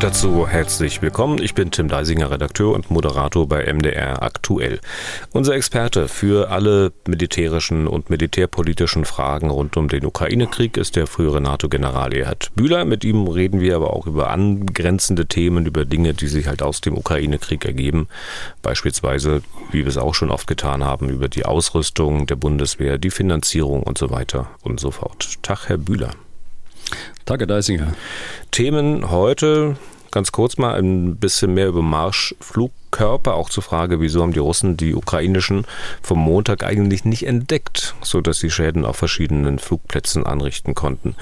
Dazu herzlich willkommen. Ich bin Tim Deisinger, Redakteur und Moderator bei MDR Aktuell. Unser Experte für alle militärischen und militärpolitischen Fragen rund um den Ukraine-Krieg ist der frühere NATO-General Erhard Bühler. Mit ihm reden wir aber auch über angrenzende Themen, über Dinge, die sich halt aus dem Ukraine-Krieg ergeben. Beispielsweise, wie wir es auch schon oft getan haben, über die Ausrüstung der Bundeswehr, die Finanzierung und so weiter und so fort. Tag, Herr Bühler. Herr Deisinger. Themen heute ganz kurz mal ein bisschen mehr über Marschflugkörper, auch zur Frage, wieso haben die Russen die ukrainischen vom Montag eigentlich nicht entdeckt, sodass sie Schäden auf verschiedenen Flugplätzen anrichten konnten.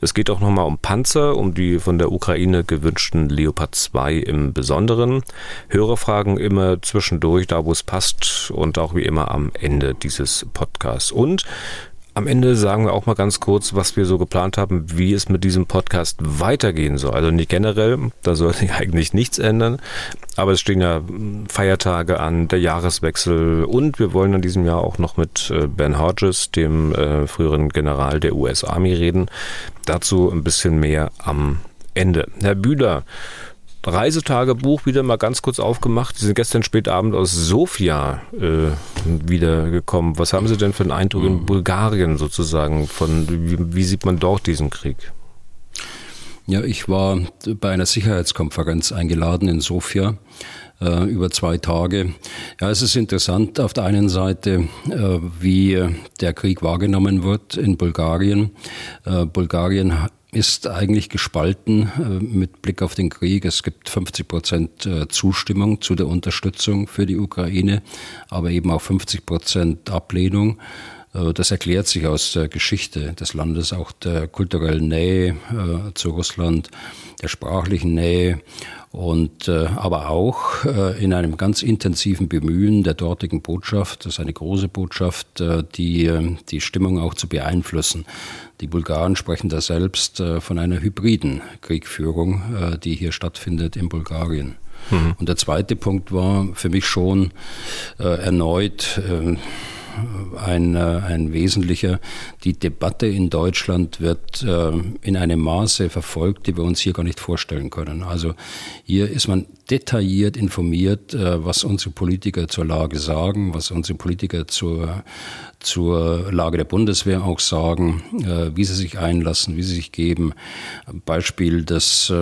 Es geht auch nochmal um Panzer, um die von der Ukraine gewünschten Leopard 2 im Besonderen. Hörerfragen immer zwischendurch, da wo es passt und auch wie immer am Ende dieses Podcasts. Und am Ende sagen wir auch mal ganz kurz, was wir so geplant haben, wie es mit diesem Podcast weitergehen soll. Also nicht generell, da soll sich eigentlich nichts ändern, aber es stehen ja Feiertage an, der Jahreswechsel und wir wollen in diesem Jahr auch noch mit äh, Ben Hodges, dem äh, früheren General der US Army, reden. Dazu ein bisschen mehr am Ende. Herr Bühler, Reisetagebuch wieder mal ganz kurz aufgemacht. Sie sind gestern spät Abend aus Sofia äh, wiedergekommen. Was haben Sie denn für einen Eindruck in mhm. Bulgarien sozusagen? Von wie, wie sieht man dort diesen Krieg? Ja, ich war bei einer Sicherheitskonferenz eingeladen in Sofia äh, über zwei Tage. Ja, es ist interessant auf der einen Seite, äh, wie der Krieg wahrgenommen wird in Bulgarien. Äh, Bulgarien ist eigentlich gespalten äh, mit Blick auf den Krieg. Es gibt 50 Prozent äh, Zustimmung zu der Unterstützung für die Ukraine, aber eben auch 50 Prozent Ablehnung. Äh, das erklärt sich aus der Geschichte des Landes, auch der kulturellen Nähe zu Russland, der sprachlichen Nähe und äh, aber auch äh, in einem ganz intensiven Bemühen der dortigen Botschaft, das ist eine große Botschaft, äh, die äh, die Stimmung auch zu beeinflussen. Die Bulgaren sprechen da selbst äh, von einer hybriden Kriegführung, äh, die hier stattfindet in Bulgarien. Mhm. Und der zweite Punkt war für mich schon äh, erneut äh, ein, äh, ein wesentlicher. Die Debatte in Deutschland wird äh, in einem Maße verfolgt, die wir uns hier gar nicht vorstellen können. Also hier ist man detailliert informiert, äh, was unsere Politiker zur Lage sagen, was unsere Politiker zur, zur Lage der Bundeswehr auch sagen, wie sie sich einlassen, wie sie sich geben. Beispiel dass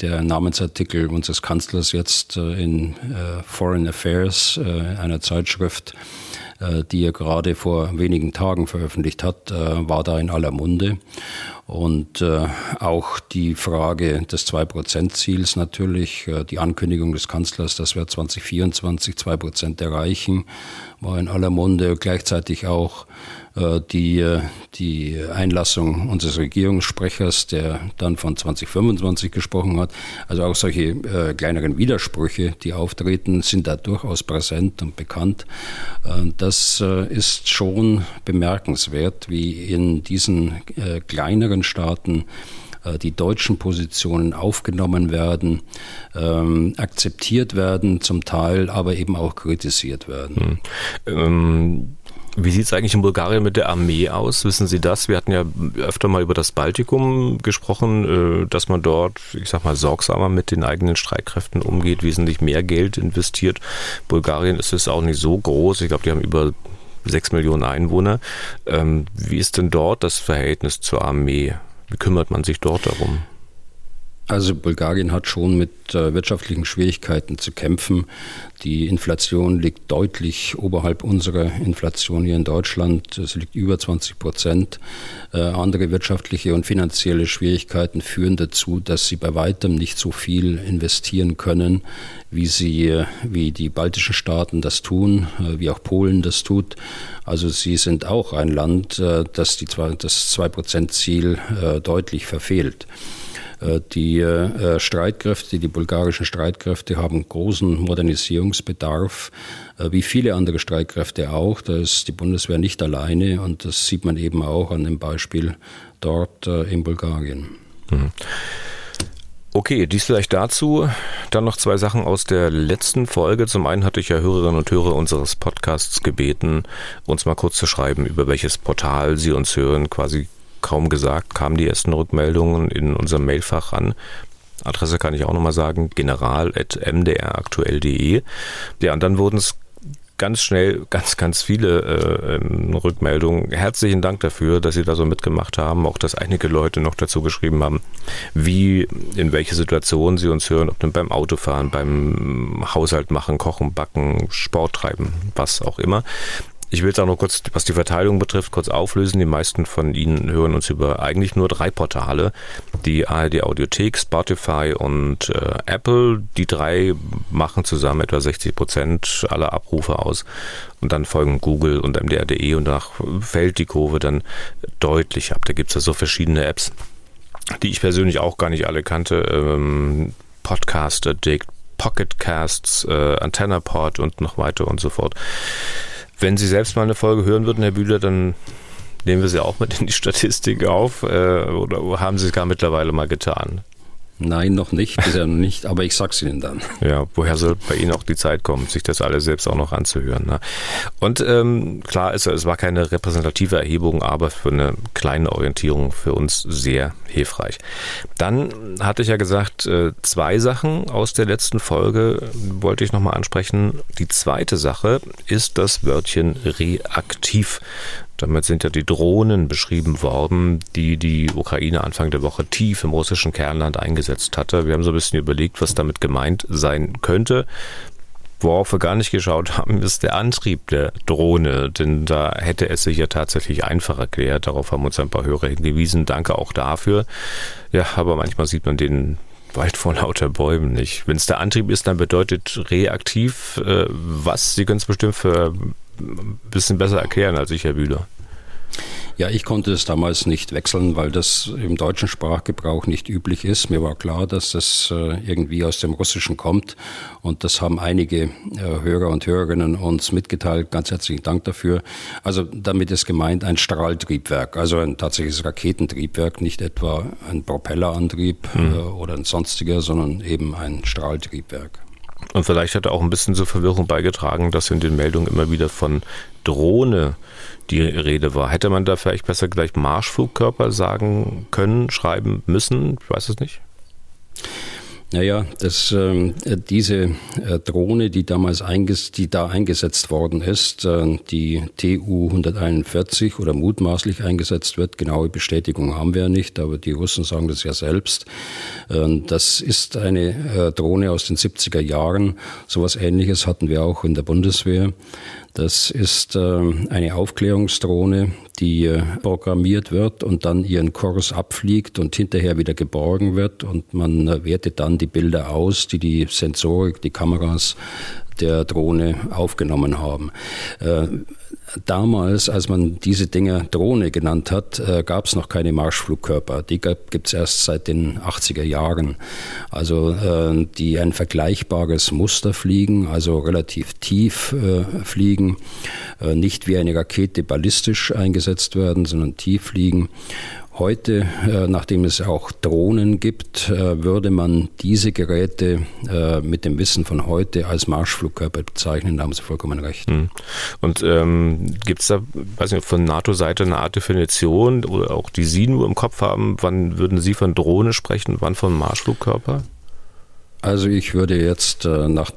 der Namensartikel unseres Kanzlers jetzt in Foreign Affairs, einer Zeitschrift, die er gerade vor wenigen Tagen veröffentlicht hat, äh, war da in aller Munde. Und äh, auch die Frage des 2-Prozent-Ziels natürlich, die Ankündigung des Kanzlers, dass wir 2024 2 Prozent erreichen, war in aller Munde. Gleichzeitig auch äh, die, äh, die Einlassung unseres Regierungssprechers, der dann von 2025 gesprochen hat. Also auch solche äh, kleineren Widersprüche, die auftreten, sind da durchaus präsent und bekannt. Äh, das äh, ist schon bemerkenswert, wie in diesen äh, kleineren Staaten die deutschen Positionen aufgenommen werden, ähm, akzeptiert werden, zum Teil aber eben auch kritisiert werden. Hm. Ähm wie sieht es eigentlich in Bulgarien mit der Armee aus? Wissen Sie das? Wir hatten ja öfter mal über das Baltikum gesprochen, äh, dass man dort, ich sag mal, sorgsamer mit den eigenen Streitkräften umgeht, wesentlich mehr Geld investiert. Bulgarien ist es auch nicht so groß. Ich glaube, die haben über sechs Millionen Einwohner. Ähm, wie ist denn dort das Verhältnis zur Armee? Wie kümmert man sich dort darum? Also Bulgarien hat schon mit äh, wirtschaftlichen Schwierigkeiten zu kämpfen. Die Inflation liegt deutlich oberhalb unserer Inflation hier in Deutschland. Es liegt über 20 Prozent. Äh, andere wirtschaftliche und finanzielle Schwierigkeiten führen dazu, dass sie bei weitem nicht so viel investieren können, wie sie, wie die baltischen Staaten das tun, äh, wie auch Polen das tut. Also sie sind auch ein Land, äh, das die, das 2 Prozent Ziel äh, deutlich verfehlt. Äh, die äh, Streitkräfte, die bulgarischen Streitkräfte haben großen Modernisierungsbedarf, äh, wie viele andere Streitkräfte auch. Da ist die Bundeswehr nicht alleine und das sieht man eben auch an dem Beispiel dort in Bulgarien. Mhm. Okay, dies vielleicht dazu. Dann noch zwei Sachen aus der letzten Folge. Zum einen hatte ich ja Hörerinnen und Hörer unseres Podcasts gebeten, uns mal kurz zu schreiben, über welches Portal sie uns hören. Quasi kaum gesagt, kamen die ersten Rückmeldungen in unserem Mailfach an. Adresse kann ich auch nochmal sagen, general.mdraktuell.de. Ja, und dann wurden es ganz schnell ganz, ganz viele äh, ähm, Rückmeldungen. Herzlichen Dank dafür, dass Sie da so mitgemacht haben. Auch, dass einige Leute noch dazu geschrieben haben, wie, in welche Situationen Sie uns hören, ob denn beim Autofahren, beim Haushalt machen, kochen, backen, Sport treiben, was auch immer. Ich will es auch noch kurz, was die Verteilung betrifft, kurz auflösen. Die meisten von Ihnen hören uns über eigentlich nur drei Portale. Die ARD Audiothek, Spotify und äh, Apple. Die drei machen zusammen etwa 60 Prozent aller Abrufe aus. Und dann folgen Google und MDR.de und danach fällt die Kurve dann deutlich ab. Da gibt es ja so verschiedene Apps, die ich persönlich auch gar nicht alle kannte. Ähm, Podcast Addict, Pocket Casts, äh, AntennaPod und noch weiter und so fort. Wenn Sie selbst mal eine Folge hören würden, Herr Bühler, dann nehmen wir sie auch mit in die Statistik auf äh, oder haben Sie es gar mittlerweile mal getan? Nein, noch nicht, bisher noch nicht, aber ich sag's Ihnen dann. Ja, woher soll bei Ihnen auch die Zeit kommen, sich das alles selbst auch noch anzuhören? Ne? Und ähm, klar ist, es war keine repräsentative Erhebung, aber für eine kleine Orientierung für uns sehr hilfreich. Dann hatte ich ja gesagt, äh, zwei Sachen aus der letzten Folge wollte ich nochmal ansprechen. Die zweite Sache ist das Wörtchen reaktiv. Damit sind ja die Drohnen beschrieben worden, die die Ukraine Anfang der Woche tief im russischen Kernland eingesetzt hatte. Wir haben so ein bisschen überlegt, was damit gemeint sein könnte. Worauf wir gar nicht geschaut haben, ist der Antrieb der Drohne, denn da hätte es sich ja tatsächlich einfach erklärt. Darauf haben uns ein paar Hörer hingewiesen. Danke auch dafür. Ja, aber manchmal sieht man den Wald vor lauter Bäumen nicht. Wenn es der Antrieb ist, dann bedeutet reaktiv äh, was? Sie können es bestimmt für ein bisschen besser erklären als ich, Herr Bühler. Ja, ich konnte es damals nicht wechseln, weil das im deutschen Sprachgebrauch nicht üblich ist. Mir war klar, dass das äh, irgendwie aus dem Russischen kommt. Und das haben einige äh, Hörer und Hörerinnen uns mitgeteilt. Ganz herzlichen Dank dafür. Also damit ist gemeint ein Strahltriebwerk, also ein tatsächliches Raketentriebwerk, nicht etwa ein Propellerantrieb mhm. oder ein sonstiger, sondern eben ein Strahltriebwerk. Und vielleicht hat er auch ein bisschen zur Verwirrung beigetragen, dass in den Meldungen immer wieder von Drohne die Rede war. Hätte man da vielleicht besser gleich Marschflugkörper sagen können, schreiben müssen? Ich weiß es nicht. Naja, das, äh, diese äh, Drohne, die damals einges die da eingesetzt worden ist, äh, die TU 141 oder mutmaßlich eingesetzt wird, genaue Bestätigung haben wir ja nicht, aber die Russen sagen das ja selbst. Äh, das ist eine äh, Drohne aus den 70er Jahren. Sowas ähnliches hatten wir auch in der Bundeswehr. Das ist äh, eine Aufklärungsdrohne, die äh, programmiert wird und dann ihren Kurs abfliegt und hinterher wieder geborgen wird. Und man äh, wertet dann die Bilder aus, die die Sensorik, die Kameras der Drohne aufgenommen haben. Damals, als man diese Dinge Drohne genannt hat, äh, gab es noch keine Marschflugkörper. Die gibt es erst seit den 80er Jahren. Also äh, die ein vergleichbares Muster fliegen, also relativ tief äh, fliegen, äh, nicht wie eine Rakete ballistisch eingesetzt werden, sondern tief fliegen Heute, äh, nachdem es auch Drohnen gibt, äh, würde man diese Geräte äh, mit dem Wissen von heute als Marschflugkörper bezeichnen. Da haben Sie vollkommen recht. Hm. Und ähm, gibt es da, weiß nicht, von NATO-Seite eine Art Definition oder auch die Sie nur im Kopf haben? Wann würden Sie von Drohne sprechen, wann von Marschflugkörper? Also ich würde jetzt, nach,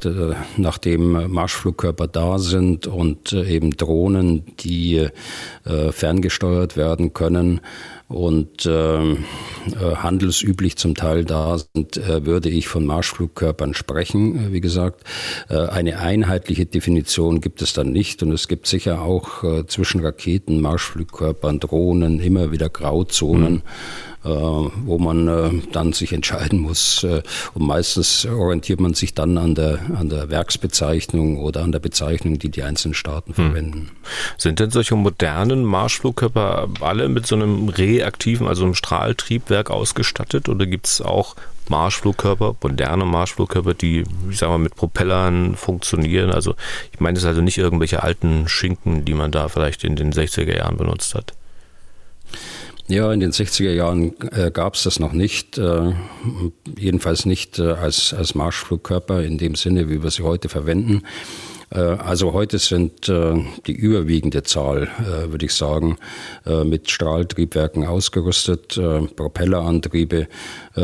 nachdem Marschflugkörper da sind und eben Drohnen, die ferngesteuert werden können, und äh, handelsüblich zum Teil da sind, äh, würde ich von Marschflugkörpern sprechen. Äh, wie gesagt, äh, eine einheitliche Definition gibt es dann nicht und es gibt sicher auch äh, zwischen Raketen, Marschflugkörpern, Drohnen immer wieder Grauzonen. Mhm wo man äh, dann sich entscheiden muss. Äh, und meistens orientiert man sich dann an der, an der Werksbezeichnung oder an der Bezeichnung, die die einzelnen Staaten hm. verwenden. Sind denn solche modernen Marschflugkörper alle mit so einem reaktiven, also einem Strahltriebwerk ausgestattet oder gibt es auch Marschflugkörper, moderne Marschflugkörper, die, ich sag mal, mit Propellern funktionieren. Also ich meine, es ist also nicht irgendwelche alten Schinken, die man da vielleicht in den 60er Jahren benutzt hat. Ja, in den 60er Jahren äh, gab es das noch nicht, äh, jedenfalls nicht äh, als, als Marschflugkörper in dem Sinne, wie wir sie heute verwenden. Äh, also heute sind äh, die überwiegende Zahl, äh, würde ich sagen, mit Strahltriebwerken ausgerüstet. Propellerantriebe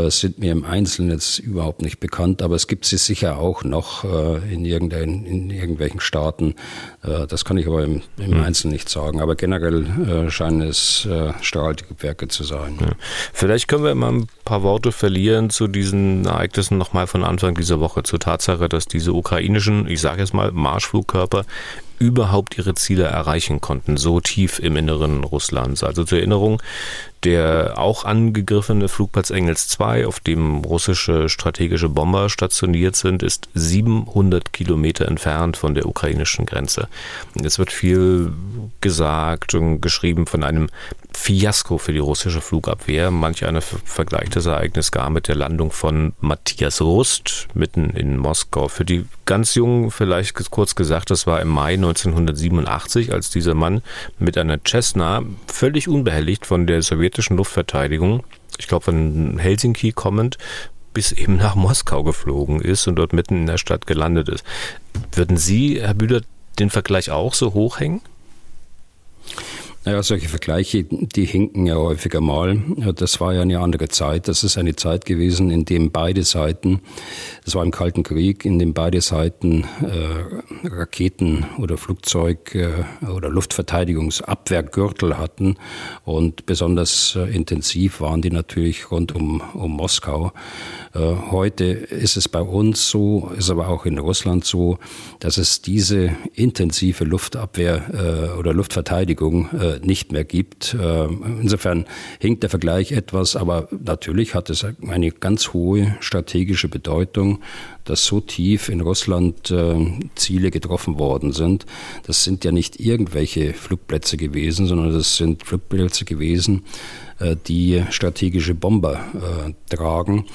sind mir im Einzelnen jetzt überhaupt nicht bekannt, aber es gibt sie sicher auch noch in, irgendein, in irgendwelchen Staaten. Das kann ich aber im, im mhm. Einzelnen nicht sagen. Aber generell scheinen es Strahltriebwerke zu sein. Ja. Vielleicht können wir mal ein paar Worte verlieren zu diesen Ereignissen nochmal von Anfang dieser Woche, zur Tatsache, dass diese ukrainischen, ich sage jetzt mal, Marschflugkörper überhaupt ihre Ziele erreichen konnten, so tief im Inneren Russlands. Also zur Erinnerung, der auch angegriffene Flugplatz Engels 2, auf dem russische strategische Bomber stationiert sind, ist 700 Kilometer entfernt von der ukrainischen Grenze. Es wird viel gesagt und geschrieben von einem Fiasko für die russische Flugabwehr. Manch einer vergleicht das Ereignis gar mit der Landung von Matthias Rust mitten in Moskau. Für die ganz Jungen vielleicht kurz gesagt, das war im Mai 1987, als dieser Mann mit einer Cessna völlig unbehelligt von der sowjetischen Luftverteidigung, ich glaube von Helsinki kommend, bis eben nach Moskau geflogen ist und dort mitten in der Stadt gelandet ist. Würden Sie, Herr Bühler, den Vergleich auch so hochhängen? Naja, solche Vergleiche, die hinken ja häufiger mal. Das war ja eine andere Zeit. Das ist eine Zeit gewesen, in dem beide Seiten, das war im Kalten Krieg, in dem beide Seiten äh, Raketen oder Flugzeug äh, oder Luftverteidigungsabwehrgürtel hatten. Und besonders äh, intensiv waren die natürlich rund um, um Moskau. Äh, heute ist es bei uns so, ist aber auch in Russland so, dass es diese intensive Luftabwehr oder Luftverteidigung nicht mehr gibt. Insofern hinkt der Vergleich etwas, aber natürlich hat es eine ganz hohe strategische Bedeutung, dass so tief in Russland Ziele getroffen worden sind. Das sind ja nicht irgendwelche Flugplätze gewesen, sondern das sind Flugplätze gewesen, die strategische Bomber äh, tragen.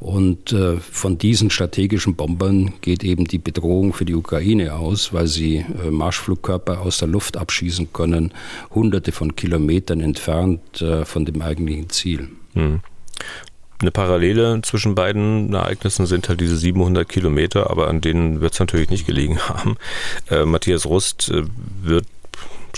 Und äh, von diesen strategischen Bombern geht eben die Bedrohung für die Ukraine aus, weil sie äh, Marschflugkörper aus der Luft abschießen können, hunderte von Kilometern entfernt äh, von dem eigentlichen Ziel. Mhm. Eine Parallele zwischen beiden Ereignissen sind halt diese 700 Kilometer, aber an denen wird es natürlich nicht gelegen haben. Äh, Matthias Rust äh, wird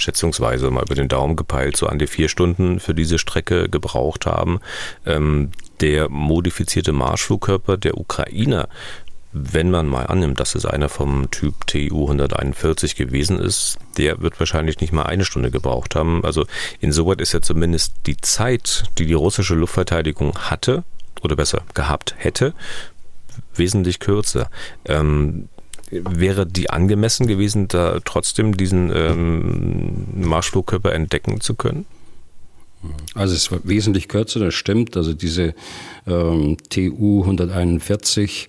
schätzungsweise mal über den Daumen gepeilt, so an die vier Stunden für diese Strecke gebraucht haben. Ähm, der modifizierte Marschflugkörper der Ukrainer wenn man mal annimmt, dass es einer vom Typ TU 141 gewesen ist, der wird wahrscheinlich nicht mal eine Stunde gebraucht haben. Also insoweit ist ja zumindest die Zeit, die die russische Luftverteidigung hatte, oder besser gehabt hätte, wesentlich kürzer. Ähm, wäre die angemessen gewesen, da trotzdem diesen ähm, Marschflugkörper entdecken zu können? Also es war wesentlich kürzer, das stimmt. Also diese ähm, TU 141,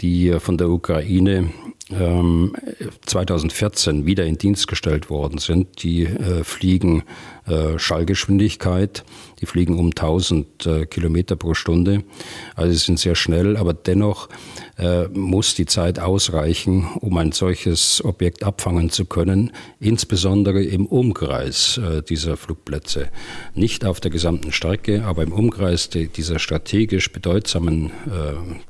die von der Ukraine 2014 wieder in Dienst gestellt worden sind, die äh, fliegen äh, Schallgeschwindigkeit, die fliegen um 1000 äh, Kilometer pro Stunde. Also sind sehr schnell, aber dennoch äh, muss die Zeit ausreichen, um ein solches Objekt abfangen zu können, insbesondere im Umkreis äh, dieser Flugplätze. Nicht auf der gesamten Strecke, aber im Umkreis dieser strategisch bedeutsamen äh,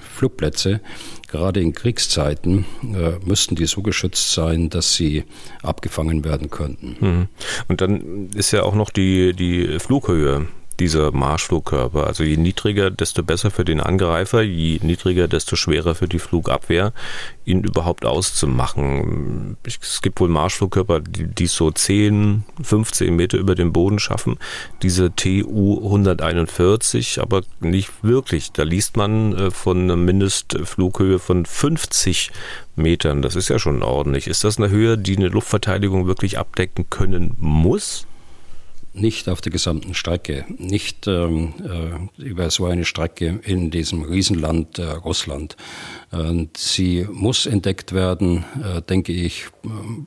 Flugplätze, gerade in Kriegszeiten, äh, müssten die so geschützt sein, dass sie abgefangen werden könnten. Mhm. Und dann ist ja auch noch die, die Flughöhe dieser Marschflugkörper. Also je niedriger, desto besser für den Angreifer, je niedriger, desto schwerer für die Flugabwehr, ihn überhaupt auszumachen. Es gibt wohl Marschflugkörper, die, die so 10, 15 Meter über dem Boden schaffen. Diese TU 141 aber nicht wirklich. Da liest man äh, von einer Mindestflughöhe von 50 Metern. Das ist ja schon ordentlich. Ist das eine Höhe, die eine Luftverteidigung wirklich abdecken können muss? Nicht auf der gesamten Strecke, nicht ähm, äh, über so eine Strecke in diesem Riesenland äh, Russland. Äh, sie muss entdeckt werden, äh, denke ich,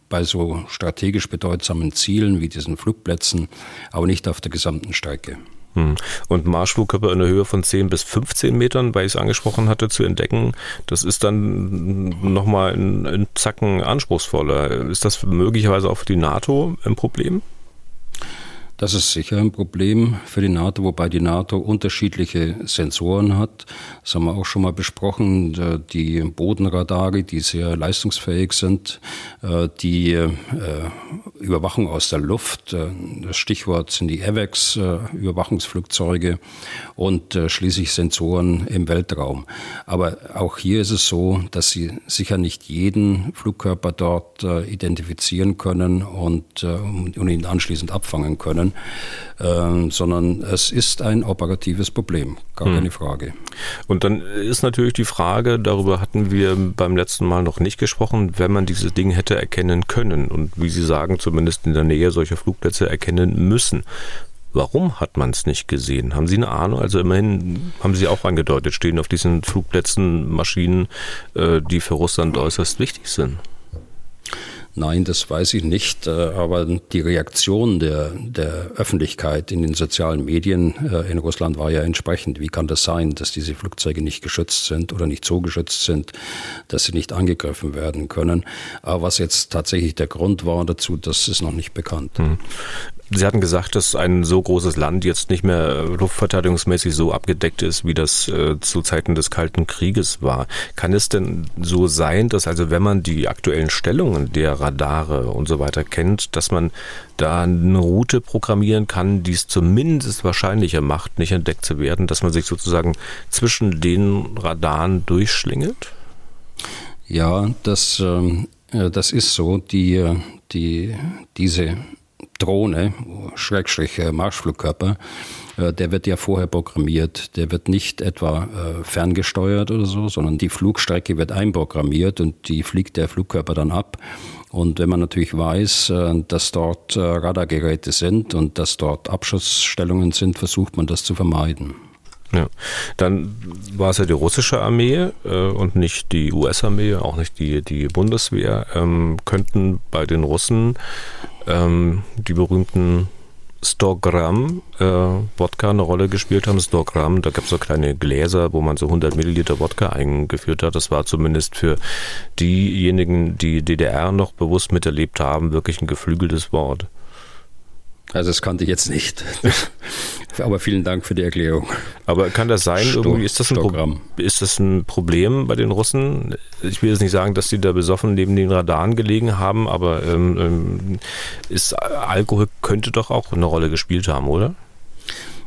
bei so strategisch bedeutsamen Zielen wie diesen Flugplätzen, aber nicht auf der gesamten Strecke. Hm. Und Marschflugkörper in der Höhe von 10 bis 15 Metern, weil ich es angesprochen hatte, zu entdecken, das ist dann nochmal ein, ein Zacken anspruchsvoller. Ist das möglicherweise auch für die NATO ein Problem? Das ist sicher ein Problem für die NATO, wobei die NATO unterschiedliche Sensoren hat. Das haben wir auch schon mal besprochen. Die Bodenradare, die sehr leistungsfähig sind, äh, die äh, Überwachung aus der Luft, äh, das Stichwort sind die AVEX, Überwachungsflugzeuge und schließlich Sensoren im Weltraum. Aber auch hier ist es so, dass sie sicher nicht jeden Flugkörper dort identifizieren können und ihn anschließend abfangen können können, äh, sondern es ist ein operatives Problem, gar hm. keine Frage. Und dann ist natürlich die Frage, darüber hatten wir beim letzten Mal noch nicht gesprochen, wenn man diese Dinge hätte erkennen können und wie Sie sagen, zumindest in der Nähe solcher Flugplätze erkennen müssen. Warum hat man es nicht gesehen? Haben Sie eine Ahnung? Also immerhin haben Sie auch angedeutet, stehen auf diesen Flugplätzen Maschinen, äh, die für Russland äußerst wichtig sind. Nein, das weiß ich nicht. Äh, aber die Reaktion der, der Öffentlichkeit in den sozialen Medien äh, in Russland war ja entsprechend. Wie kann das sein, dass diese Flugzeuge nicht geschützt sind oder nicht so geschützt sind, dass sie nicht angegriffen werden können? Aber was jetzt tatsächlich der Grund war dazu, das ist noch nicht bekannt. Hm. Sie hatten gesagt, dass ein so großes Land jetzt nicht mehr luftverteidigungsmäßig so abgedeckt ist, wie das äh, zu Zeiten des Kalten Krieges war. Kann es denn so sein, dass also wenn man die aktuellen Stellungen der Radare und so weiter kennt, dass man da eine Route programmieren kann, die es zumindest wahrscheinlicher macht, nicht entdeckt zu werden, dass man sich sozusagen zwischen den Radaren durchschlingelt? Ja, das, äh, das ist so. Die, äh, die, diese Drohne, Schrägstrich äh, Marschflugkörper, äh, der wird ja vorher programmiert. Der wird nicht etwa äh, ferngesteuert oder so, sondern die Flugstrecke wird einprogrammiert und die fliegt der Flugkörper dann ab. Und wenn man natürlich weiß, dass dort Radargeräte sind und dass dort Abschussstellungen sind, versucht man das zu vermeiden. Ja, dann war es ja die russische Armee äh, und nicht die US-Armee, auch nicht die, die Bundeswehr, ähm, könnten bei den Russen ähm, die berühmten Stogramm äh, Wodka eine Rolle gespielt haben. Stogramm, da gab es so kleine Gläser, wo man so 100 Milliliter Wodka eingeführt hat. Das war zumindest für diejenigen, die DDR noch bewusst miterlebt haben, wirklich ein geflügeltes Wort. Also das kannte ich jetzt nicht. Aber vielen Dank für die Erklärung. Aber kann das sein, irgendwie ist das, ein ist das ein Problem bei den Russen? Ich will jetzt nicht sagen, dass die da besoffen neben den Radaren gelegen haben, aber ähm, ähm ist Alkohol könnte doch auch eine Rolle gespielt haben, oder?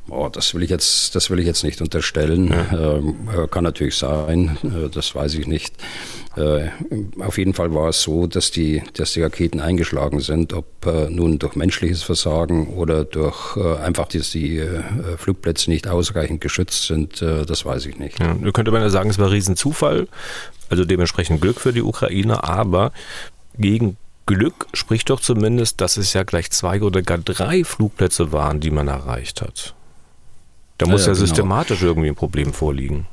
Oh, das will ich jetzt, das will ich jetzt nicht unterstellen. Ja. Ähm, kann natürlich sein, äh, das weiß ich nicht. Äh, auf jeden Fall war es so, dass die, dass die Raketen eingeschlagen sind, ob äh, nun durch menschliches Versagen oder durch äh, einfach, dass die äh, Flugplätze nicht ausreichend geschützt sind, äh, das weiß ich nicht. Ja, könnte man ja sagen, es war Riesenzufall, also dementsprechend Glück für die Ukraine, aber gegen Glück spricht doch zumindest, dass es ja gleich zwei oder gar drei Flugplätze waren, die man erreicht hat. Da muss ja, ja, ja genau. systematisch irgendwie ein Problem vorliegen.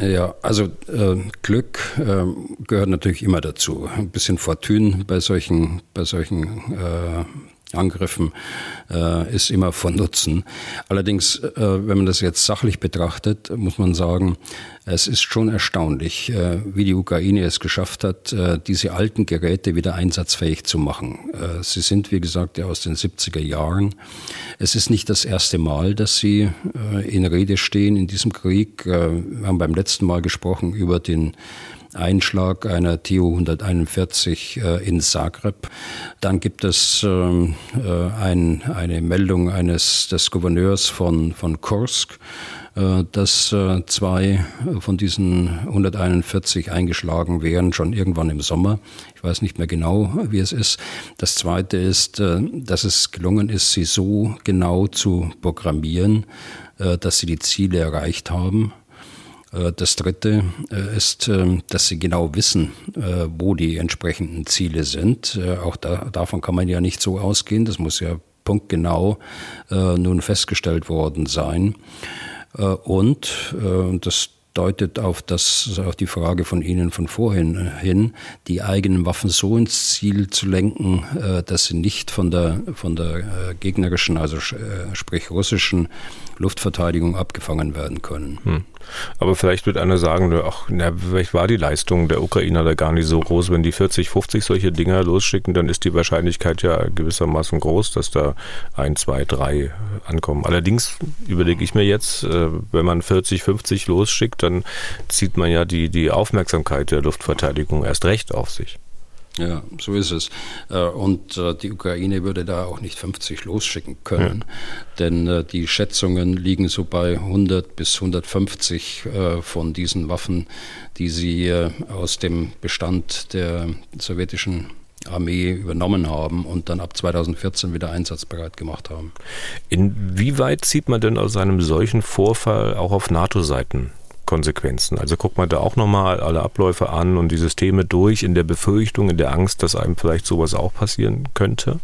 Ja, also äh, Glück äh, gehört natürlich immer dazu. Ein bisschen Fortune bei solchen, bei solchen äh, Angriffen äh, ist immer von Nutzen. Allerdings, äh, wenn man das jetzt sachlich betrachtet, muss man sagen, es ist schon erstaunlich, äh, wie die Ukraine es geschafft hat, äh, diese alten Geräte wieder einsatzfähig zu machen. Äh, sie sind, wie gesagt, ja aus den 70er Jahren. Es ist nicht das erste Mal, dass sie äh, in Rede stehen in diesem Krieg. wir haben beim letzten Mal gesprochen über den Einschlag einer Tu-141 äh, in Zagreb. Dann gibt es ähm, äh, ein, eine Meldung eines des Gouverneurs von, von Kursk, äh, dass äh, zwei von diesen 141 eingeschlagen wären, schon irgendwann im Sommer. Ich weiß nicht mehr genau, wie es ist. Das Zweite ist, äh, dass es gelungen ist, sie so genau zu programmieren, dass sie die Ziele erreicht haben. Äh, das Dritte äh, ist, ähm, dass sie genau wissen, äh, wo die entsprechenden Ziele sind. Auch da, davon kann man ja nicht so ausgehen. Das muss ja punktgenau nun festgestellt worden sein. Und das deutet auf das, auf die Frage von Ihnen von vorhin hin, die eigenen Waffen so ins Ziel zu lenken, dass sie nicht von der, von der gegnerischen, also sprich russischen Luftverteidigung abgefangen werden können. Hm. Aber vielleicht wird einer sagen, ach, na, vielleicht war die Leistung der Ukrainer da gar nicht so groß. Wenn die 40, 50 solche Dinger losschicken, dann ist die Wahrscheinlichkeit ja gewissermaßen groß, dass da ein, zwei, drei ankommen. Allerdings überlege ich mir jetzt, äh, wenn man 40, 50 losschickt, dann zieht man ja die, die Aufmerksamkeit der Luftverteidigung erst recht auf sich. Ja, so ist es. Äh, und äh, die Ukraine würde da auch nicht 50 losschicken können, ja. denn äh, die Schätzungen liegen so bei 100 bis 150 von diesen Waffen, die sie aus dem Bestand der sowjetischen Armee übernommen haben und dann ab 2014 wieder einsatzbereit gemacht haben. Inwieweit zieht man denn aus einem solchen Vorfall auch auf NATO-Seiten Konsequenzen. Also guckt man da auch nochmal alle Abläufe an und die Systeme durch in der Befürchtung, in der Angst, dass einem vielleicht sowas auch passieren könnte?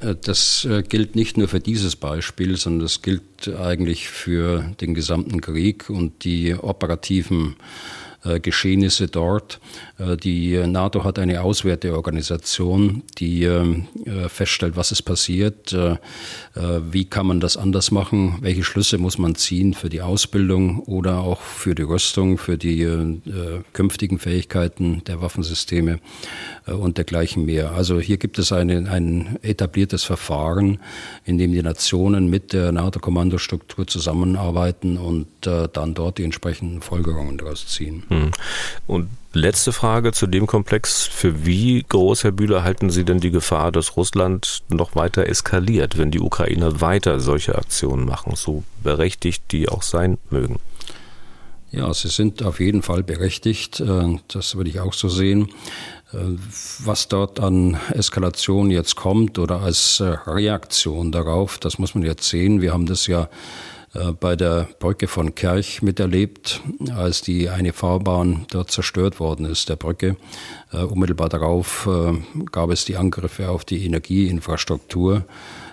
Äh, das äh, gilt nicht nur für dieses Beispiel, sondern das gilt eigentlich für den gesamten Krieg und die operativen äh, Geschehnisse dort. Äh, die NATO hat eine Auswerteorganisation, die ähm, äh, feststellt, was ist passiert, wie kann man das anders machen, welche Schlüsse muss man ziehen für die Ausbildung oder auch für die Rüstung, für die künftigen Fähigkeiten der Waffensysteme und dergleichen mehr. Also hier gibt es eine, ein etabliertes Verfahren, in dem die Nationen mit der NATO-Kommandostruktur zusammenarbeiten und dann dort die entsprechenden Folgerungen daraus ziehen. Hm. Und letzte Frage zu dem Komplex. Für wie groß, Herr Bühler, halten Sie denn die Gefahr, dass Russland noch weiter eskaliert, wenn die Ukrainer weiter solche Aktionen machen, so berechtigt die auch sein mögen? Ja, sie sind auf jeden Fall berechtigt. Äh, das würde ich auch so sehen. Äh, was dort an Eskalation jetzt kommt oder als äh, Reaktion darauf, das muss man jetzt sehen. Wir haben das ja bei der Brücke von Kerch miterlebt, als die eine Fahrbahn dort zerstört worden ist, der Brücke. Äh, unmittelbar darauf äh, gab es die Angriffe auf die Energieinfrastruktur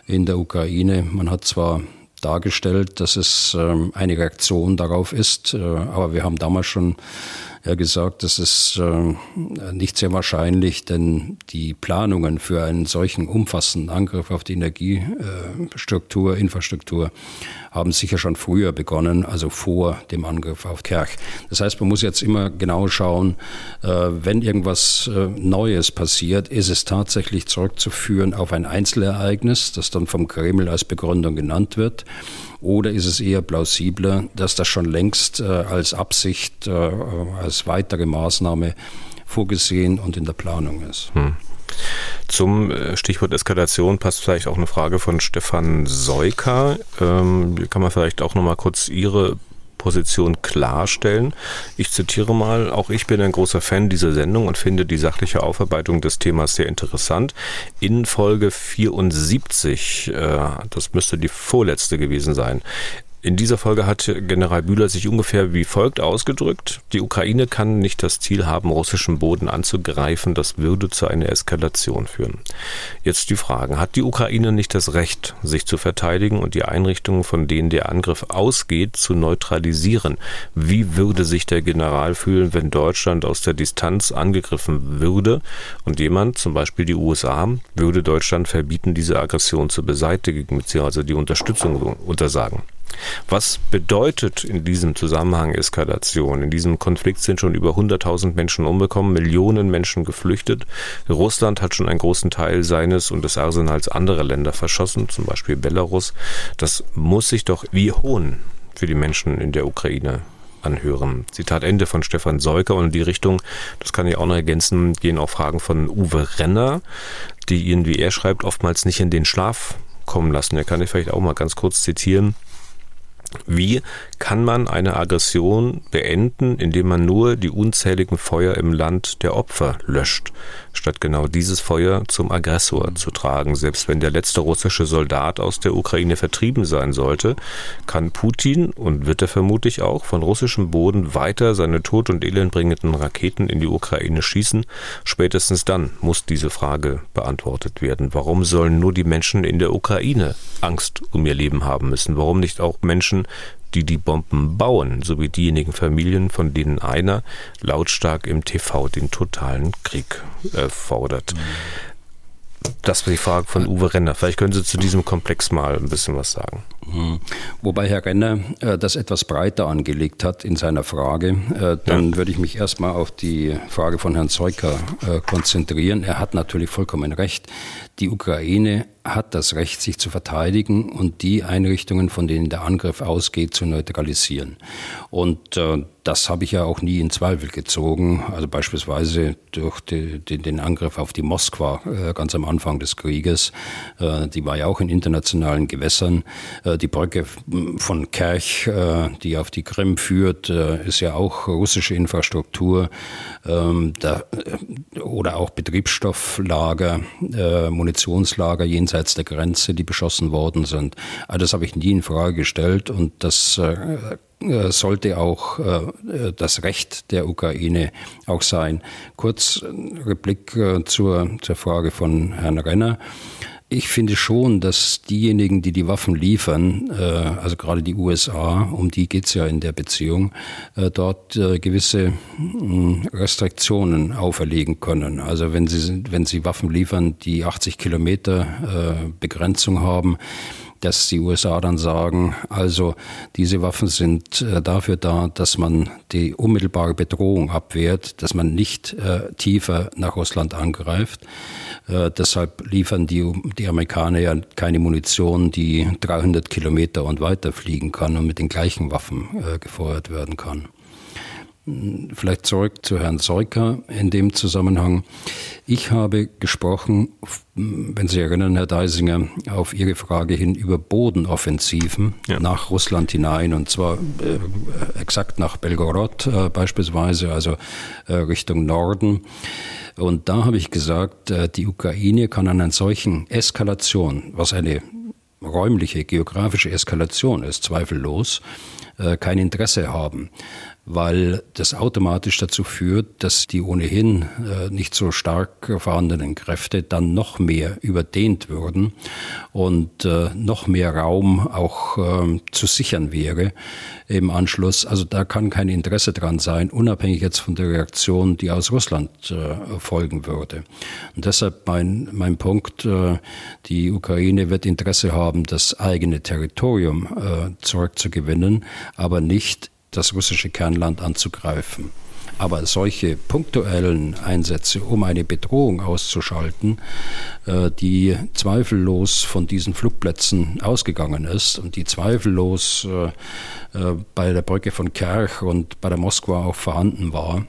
in der Ukraine. Man hat zwar dargestellt, dass es ähm, eine Reaktion darauf ist, aber wir haben damals schon ja gesagt, das ist äh, nicht sehr wahrscheinlich, denn die Planungen für einen solchen umfassenden Angriff auf die Energiestruktur, äh, Infrastruktur haben sicher schon früher begonnen, also vor dem Angriff auf Kerch. Das heißt, man muss jetzt immer genau schauen, äh, wenn irgendwas äh, Neues passiert, ist es tatsächlich zurückzuführen auf ein Einzelereignis, das dann vom Kreml als Begründung genannt wird. Oder ist es eher plausibler, dass das schon längst äh, als Absicht, äh, als weitere Maßnahme vorgesehen und in der Planung ist? Hm. Zum äh, Stichwort Eskalation passt vielleicht auch eine Frage von Stefan Seuker. Ähm, kann man vielleicht auch noch mal kurz Ihre Position klarstellen. Ich zitiere mal, auch ich bin ein großer Fan dieser Sendung und finde die sachliche Aufarbeitung des Themas sehr interessant. In Folge 74, äh, das müsste die vorletzte gewesen sein, in dieser Folge hat General Bühler sich ungefähr wie folgt ausgedrückt. Die Ukraine kann nicht das Ziel haben, russischen Boden anzugreifen. Das würde zu einer Eskalation führen. Jetzt die Fragen. Hat die Ukraine nicht das Recht, sich zu verteidigen und die Einrichtungen, von denen der Angriff ausgeht, zu neutralisieren? Wie würde sich der General fühlen, wenn Deutschland aus der Distanz angegriffen würde und jemand, zum Beispiel die USA, würde Deutschland verbieten, diese Aggression zu beseitigen, beziehungsweise die Unterstützung untersagen? Was bedeutet in diesem Zusammenhang Eskalation? In diesem Konflikt sind schon über 100.000 Menschen umgekommen, Millionen Menschen geflüchtet. Russland hat schon einen großen Teil seines und des Arsenals anderer Länder verschossen, zum Beispiel Belarus. Das muss sich doch wie Hohn für die Menschen in der Ukraine anhören. Zitat Ende von Stefan Seuker und in die Richtung, das kann ich auch noch ergänzen, gehen auch Fragen von Uwe Renner, die ihn, wie er schreibt, oftmals nicht in den Schlaf kommen lassen. Er kann ich vielleicht auch mal ganz kurz zitieren. Wie kann man eine Aggression beenden, indem man nur die unzähligen Feuer im Land der Opfer löscht, statt genau dieses Feuer zum Aggressor zu tragen? Selbst wenn der letzte russische Soldat aus der Ukraine vertrieben sein sollte, kann Putin und wird er vermutlich auch von russischem Boden weiter seine tod- und elendbringenden Raketen in die Ukraine schießen. Spätestens dann muss diese Frage beantwortet werden. Warum sollen nur die Menschen in der Ukraine Angst um ihr Leben haben müssen? Warum nicht auch Menschen Menschen, die die Bomben bauen, sowie diejenigen Familien, von denen einer lautstark im TV den totalen Krieg äh, fordert. Das war die Frage von Uwe Renner. Vielleicht können Sie zu diesem Komplex mal ein bisschen was sagen. Mhm. Wobei Herr Renner äh, das etwas breiter angelegt hat in seiner Frage. Äh, dann ja. würde ich mich erstmal auf die Frage von Herrn Zeuker äh, konzentrieren. Er hat natürlich vollkommen recht. Die Ukraine hat das Recht, sich zu verteidigen und die Einrichtungen, von denen der Angriff ausgeht, zu neutralisieren. Und äh, das habe ich ja auch nie in Zweifel gezogen. Also beispielsweise durch die, die, den Angriff auf die Moskwa äh, ganz am Anfang des Krieges. Äh, die war ja auch in internationalen Gewässern. Äh, die Brücke von Kerch, äh, die auf die Krim führt, äh, ist ja auch russische Infrastruktur. Ähm, da, oder auch Betriebsstofflager, Munitionslager jenseits der Grenze, die beschossen worden sind. Also das habe ich nie in Frage gestellt und das äh, sollte auch äh, das Recht der Ukraine auch sein. Kurz Replik äh, zur, zur Frage von Herrn Renner. Ich finde schon, dass diejenigen, die die Waffen liefern, also gerade die USA, um die geht es ja in der Beziehung, dort gewisse hm, Restriktionen auferlegen können. Also wenn sie, wenn sie Waffen liefern, die 80 Kilometer Begrenzung haben, dass die USA dann sagen, also diese Waffen sind äh, dafür da, dass man die unmittelbare Bedrohung abwehrt, dass man nicht äh, tiefer nach Russland angreift. Äh, deshalb liefern die, die Amerikaner ja keine Munition, die 300 Kilometer und weiter fliegen kann und mit den gleichen Waffen äh, gefeuert werden kann. Vielleicht zurück zu Herrn Seuker in dem Zusammenhang. Ich habe gesprochen, wenn Sie erinnern, Herr Deisinger, auf Ihre Frage hin über Bodenoffensiven ja. nach Russland hinein und zwar äh, exakt nach Belgorod äh, beispielsweise, also äh, Richtung Norden. Und da habe ich gesagt, äh, die Ukraine kann an einer solchen Eskalation, was eine räumliche, geografische Eskalation ist, zweifellos, äh, kein Interesse haben weil das automatisch dazu führt, dass die ohnehin äh, nicht so stark vorhandenen Kräfte dann noch mehr überdehnt würden und äh, noch mehr Raum auch äh, zu sichern wäre im Anschluss. Also da kann kein Interesse dran sein, unabhängig jetzt von der Reaktion, die aus Russland äh, folgen würde. Und deshalb mein, mein Punkt, die Ukraine wird Interesse haben, das eigene Territorium zurückzugewinnen, aber nicht das russische Kernland anzugreifen. Aber solche punktuellen Einsätze, um eine Bedrohung auszuschalten, äh, die zweifellos von diesen Flugplätzen ausgegangen ist und die zweifellos äh, äh, bei der Brücke von Kerch und bei der Moskwa auch vorhanden war,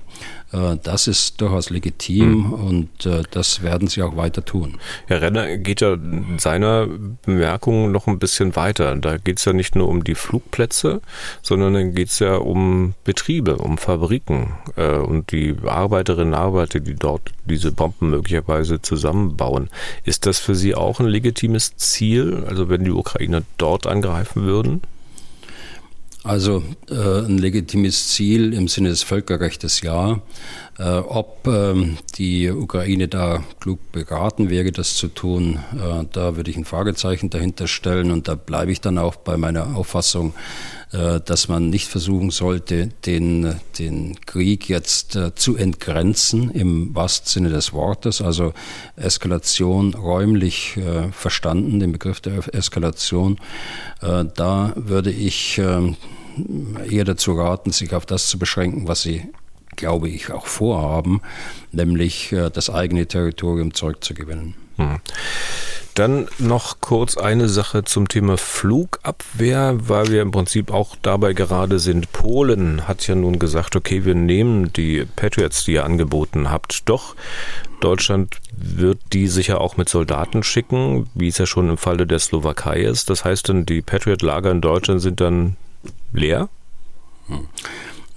das ist durchaus legitim mhm. und äh, das werden sie auch weiter tun. Herr Renner geht ja in seiner Bemerkung noch ein bisschen weiter. Da geht es ja nicht nur um die Flugplätze, sondern dann geht es ja um Betriebe, um Fabriken äh, und die Arbeiterinnen und Arbeiter, die dort diese Bomben möglicherweise zusammenbauen. Ist das für Sie auch ein legitimes Ziel, also wenn die Ukrainer dort angreifen würden? Also äh, ein legitimes Ziel im Sinne des Völkerrechts ja. Äh, ob ähm, die Ukraine da klug beraten wäre, das zu tun, äh, da würde ich ein Fragezeichen dahinter stellen und da bleibe ich dann auch bei meiner Auffassung, äh, dass man nicht versuchen sollte, den, den Krieg jetzt zu entgrenzen im wahrsten Sinne des Wortes, also Eskalation räumlich verstanden, den Begriff der Eskalation. Da würde ich ähm, eher dazu raten, sich auf das zu beschränken, was sie glaube ich, auch vorhaben, nämlich das eigene Territorium zurückzugewinnen. Hm. Dann noch kurz eine Sache zum Thema Flugabwehr, weil wir im Prinzip auch dabei gerade sind. Polen hat ja nun gesagt, okay, wir nehmen die Patriots, die ihr angeboten habt, doch. Deutschland wird die sicher auch mit Soldaten schicken, wie es ja schon im Falle der Slowakei ist. Das heißt dann, die Patriot-Lager in Deutschland sind dann leer? Hm.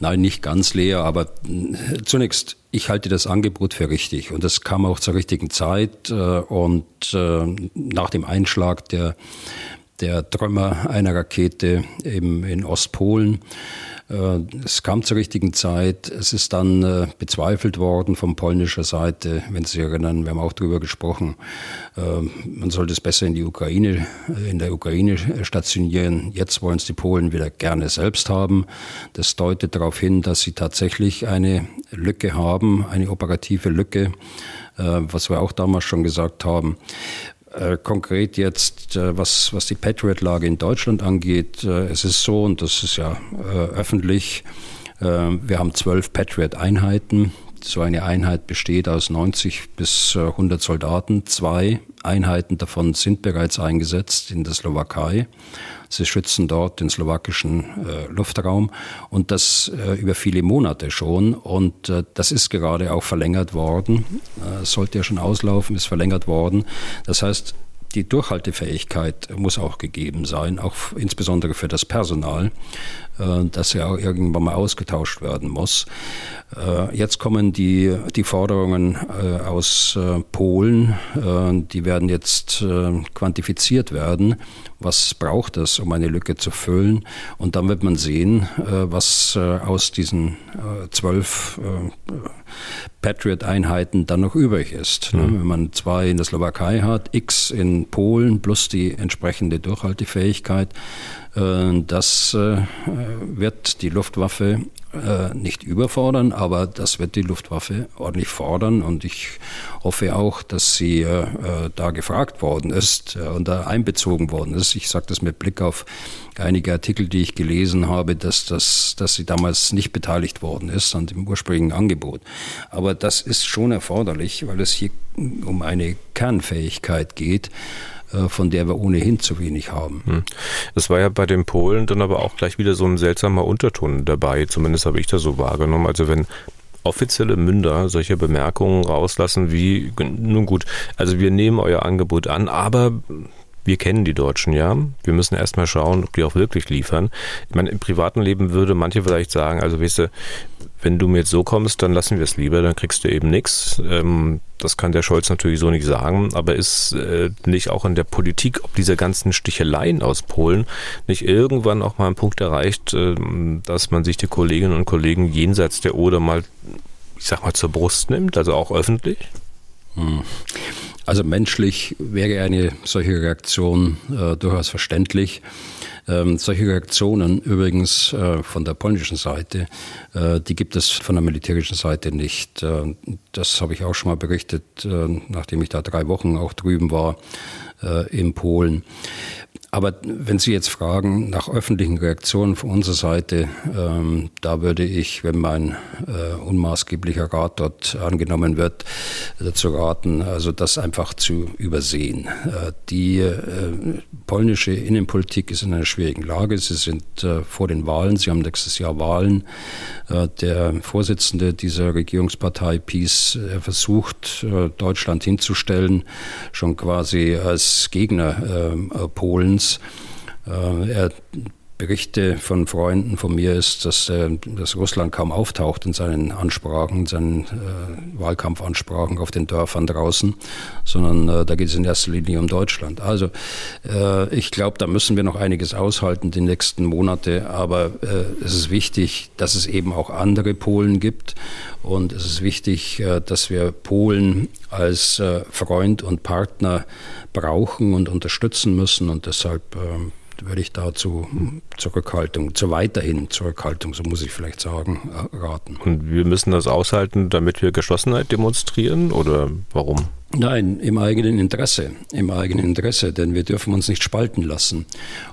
Nein, nicht ganz leer, aber äh, zunächst, ich halte das Angebot für richtig. Und das kam auch zur richtigen Zeit äh, und äh, nach dem Einschlag der, der Trümmer einer Rakete eben in Ostpolen es kam zur richtigen Zeit. Es ist dann äh, bezweifelt worden von polnischer Seite, wenn Sie sich erinnern, wir haben auch darüber gesprochen. Äh, man sollte es besser in die Ukraine, in der Ukraine stationieren. Jetzt wollen es die Polen wieder gerne selbst haben. Das deutet darauf hin, dass sie tatsächlich eine Lücke haben, eine operative Lücke was wir auch damals schon gesagt haben. Konkret jetzt, was, was die Patriot-Lage in Deutschland angeht, es ist so, und das ist ja öffentlich, wir haben zwölf Patriot-Einheiten. So eine Einheit besteht aus 90 bis 100 Soldaten. Zwei Einheiten davon sind bereits eingesetzt in der Slowakei. Sie schützen dort den slowakischen äh, Luftraum und das äh, über viele Monate schon. Und äh, das ist gerade auch verlängert worden. Äh, sollte ja schon auslaufen, ist verlängert worden. Das heißt, die Durchhaltefähigkeit muss auch gegeben sein, auch insbesondere für das Personal, äh, das ja auch irgendwann mal ausgetauscht werden muss. Äh, jetzt kommen die, die Forderungen äh, aus Polen, die werden jetzt quantifiziert werden. Was braucht es, um eine Lücke zu füllen? Und dann wird man sehen, was aus diesen zwölf Patriot-Einheiten dann noch übrig ist. Mhm. Wenn man zwei in der Slowakei hat, X in Polen plus die entsprechende Durchhaltefähigkeit, äh, das äh, wird die Luftwaffe äh, nicht überfordern, aber das wird die Luftwaffe ordentlich fordern und ich hoffe auch, dass sie da gefragt worden ist und da einbezogen worden ist. Ich sage das mit Blick auf einige Artikel, die ich gelesen habe, dass, das, dass sie damals nicht beteiligt worden ist an dem ursprünglichen Angebot. Aber das ist schon erforderlich, weil es hier um eine Kernfähigkeit geht, äh, von der wir ohnehin zu wenig haben. Hm. Es war ja bei den Polen dann aber auch gleich wieder so ein seltsamer Unterton dabei, zumindest habe ich das so wahrgenommen. Also wenn offizielle Münder solche Bemerkungen rauslassen wie, nun gut, also wir nehmen euer Angebot an, aber wir kennen die Deutschen ja. Wir müssen erstmal schauen, ob die auch wirklich liefern. Ich meine, im privaten Leben würde manche vielleicht sagen, also weißt du, wenn du mir jetzt so kommst, dann lassen wir es lieber, dann kriegst du eben nichts. Ähm, das kann der Scholz natürlich so nicht sagen, aber ist äh, nicht auch in der Politik, ob diese ganzen Sticheleien aus Polen nicht irgendwann auch mal ein Punkt erreicht, äh, dass man sich die Kolleginnen und Kollegen jenseits der Oder mal, ich sag mal, zur Brust nimmt, also auch öffentlich? Hm. Also menschlich wäre eine solche Reaktion äh, durchaus verständlich. Ähm, solche Reaktionen übrigens äh, von der polnischen Seite, äh, die gibt es von der militärischen Seite nicht. Äh, das habe ich auch schon mal berichtet, äh, nachdem ich da drei Wochen auch drüben war äh, in Polen. Aber wenn Sie jetzt fragen nach öffentlichen Reaktionen von unserer Seite, ähm, da würde ich, wenn mein äh, unmaßgeblicher Rat dort angenommen wird, dazu raten, also das einfach zu übersehen. Äh, die äh, polnische Innenpolitik ist in einer schwierigen Lage. Sie sind äh, vor den Wahlen, sie haben nächstes Jahr Wahlen. Äh, der Vorsitzende dieser Regierungspartei PiS versucht, äh, Deutschland hinzustellen, schon quasi als Gegner Polens. Er Berichte von Freunden von mir ist, dass, äh, dass Russland kaum auftaucht in seinen Ansprachen, in seinen äh, Wahlkampfansprachen auf den Dörfern draußen, sondern äh, da geht es in erster Linie um Deutschland. Also äh, ich glaube, da müssen wir noch einiges aushalten die nächsten Monate, aber äh, es ist wichtig, dass es eben auch andere Polen gibt und es ist wichtig, äh, dass wir Polen als Freund und Partner brauchen und unterstützen müssen und deshalb ähm, würde ich dazu Zurückhaltung, zur weiterhin Zurückhaltung, so muss ich vielleicht sagen, äh, raten. Und wir müssen das aushalten, damit wir Geschlossenheit demonstrieren oder warum? Nein, im eigenen Interesse, im eigenen Interesse, denn wir dürfen uns nicht spalten lassen.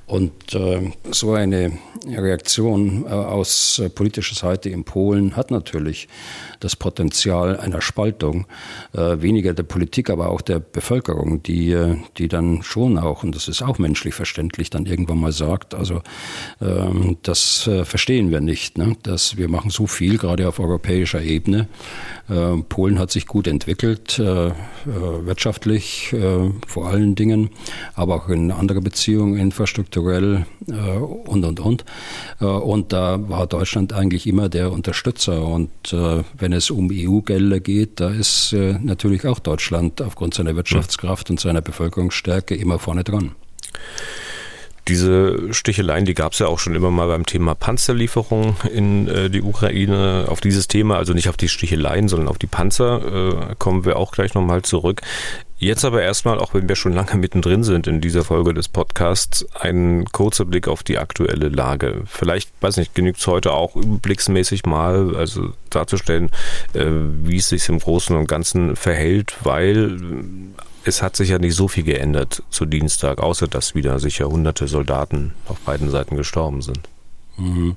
Und äh, so eine Reaktion äh, aus äh, politischer Seite in Polen hat natürlich das Potenzial einer Spaltung, äh, weniger der Politik, aber auch der Bevölkerung, die, äh, die dann schon auch, und das ist auch menschlich verständlich, dann irgendwann mal sagt, also ähm, das äh, verstehen wir nicht, ne? dass wir machen so viel, gerade auf europäischer Ebene. Polen hat sich gut entwickelt, wirtschaftlich vor allen Dingen, aber auch in andere Beziehungen, Infrastruktur strukturell äh, und, und, und. Äh, und da war Deutschland eigentlich immer der Unterstützer. Und äh, wenn es um EU-Gelder geht, da ist äh, natürlich auch Deutschland aufgrund seiner Wirtschaftskraft und seiner Bevölkerungsstärke immer vorne dran. Diese Sticheleien, die gab es ja auch schon immer mal beim Thema Panzerlieferung in äh, die Ukraine. Auf dieses Thema, also nicht auf die Sticheleien, sondern auf die Panzer, äh, kommen wir auch gleich nochmal zurück. Jetzt aber erstmal, auch wenn wir schon lange mittendrin sind in dieser Folge des Podcasts, ein kurzer Blick auf die aktuelle Lage. Vielleicht, weiß nicht, genügt es heute auch überblicksmäßig mal, also darzustellen, äh, wie es sich im Großen und Ganzen verhält, weil es hat sich ja nicht so viel geändert zu Dienstag, außer dass wieder sicher hunderte Soldaten auf beiden Seiten gestorben sind. Mhm.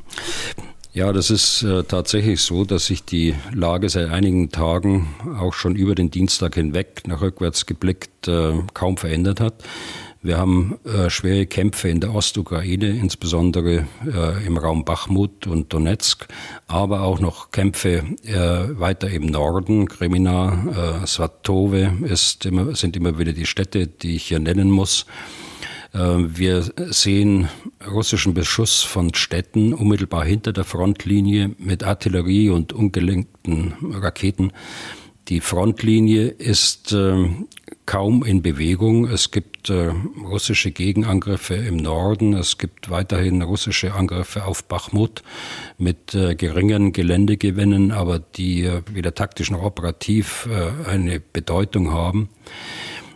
Ja, das ist äh, tatsächlich so, dass sich die Lage seit einigen Tagen auch schon über den Dienstag hinweg nach rückwärts geblickt äh, kaum verändert hat. Wir haben äh, schwere Kämpfe in der Ostukraine, insbesondere äh, im Raum Bachmut und Donetsk, aber auch noch Kämpfe äh, weiter im Norden. Kremina, äh, Svatove immer, sind immer wieder die Städte, die ich hier nennen muss. Äh, wir sehen russischen Beschuss von Städten unmittelbar hinter der Frontlinie mit Artillerie und ungelenkten Raketen. Die Frontlinie ist äh, kaum in Bewegung. Es gibt äh, russische Gegenangriffe im Norden. Es gibt weiterhin russische Angriffe auf Bachmut mit äh, geringen Geländegewinnen, aber die äh, weder taktisch noch operativ eine Bedeutung haben.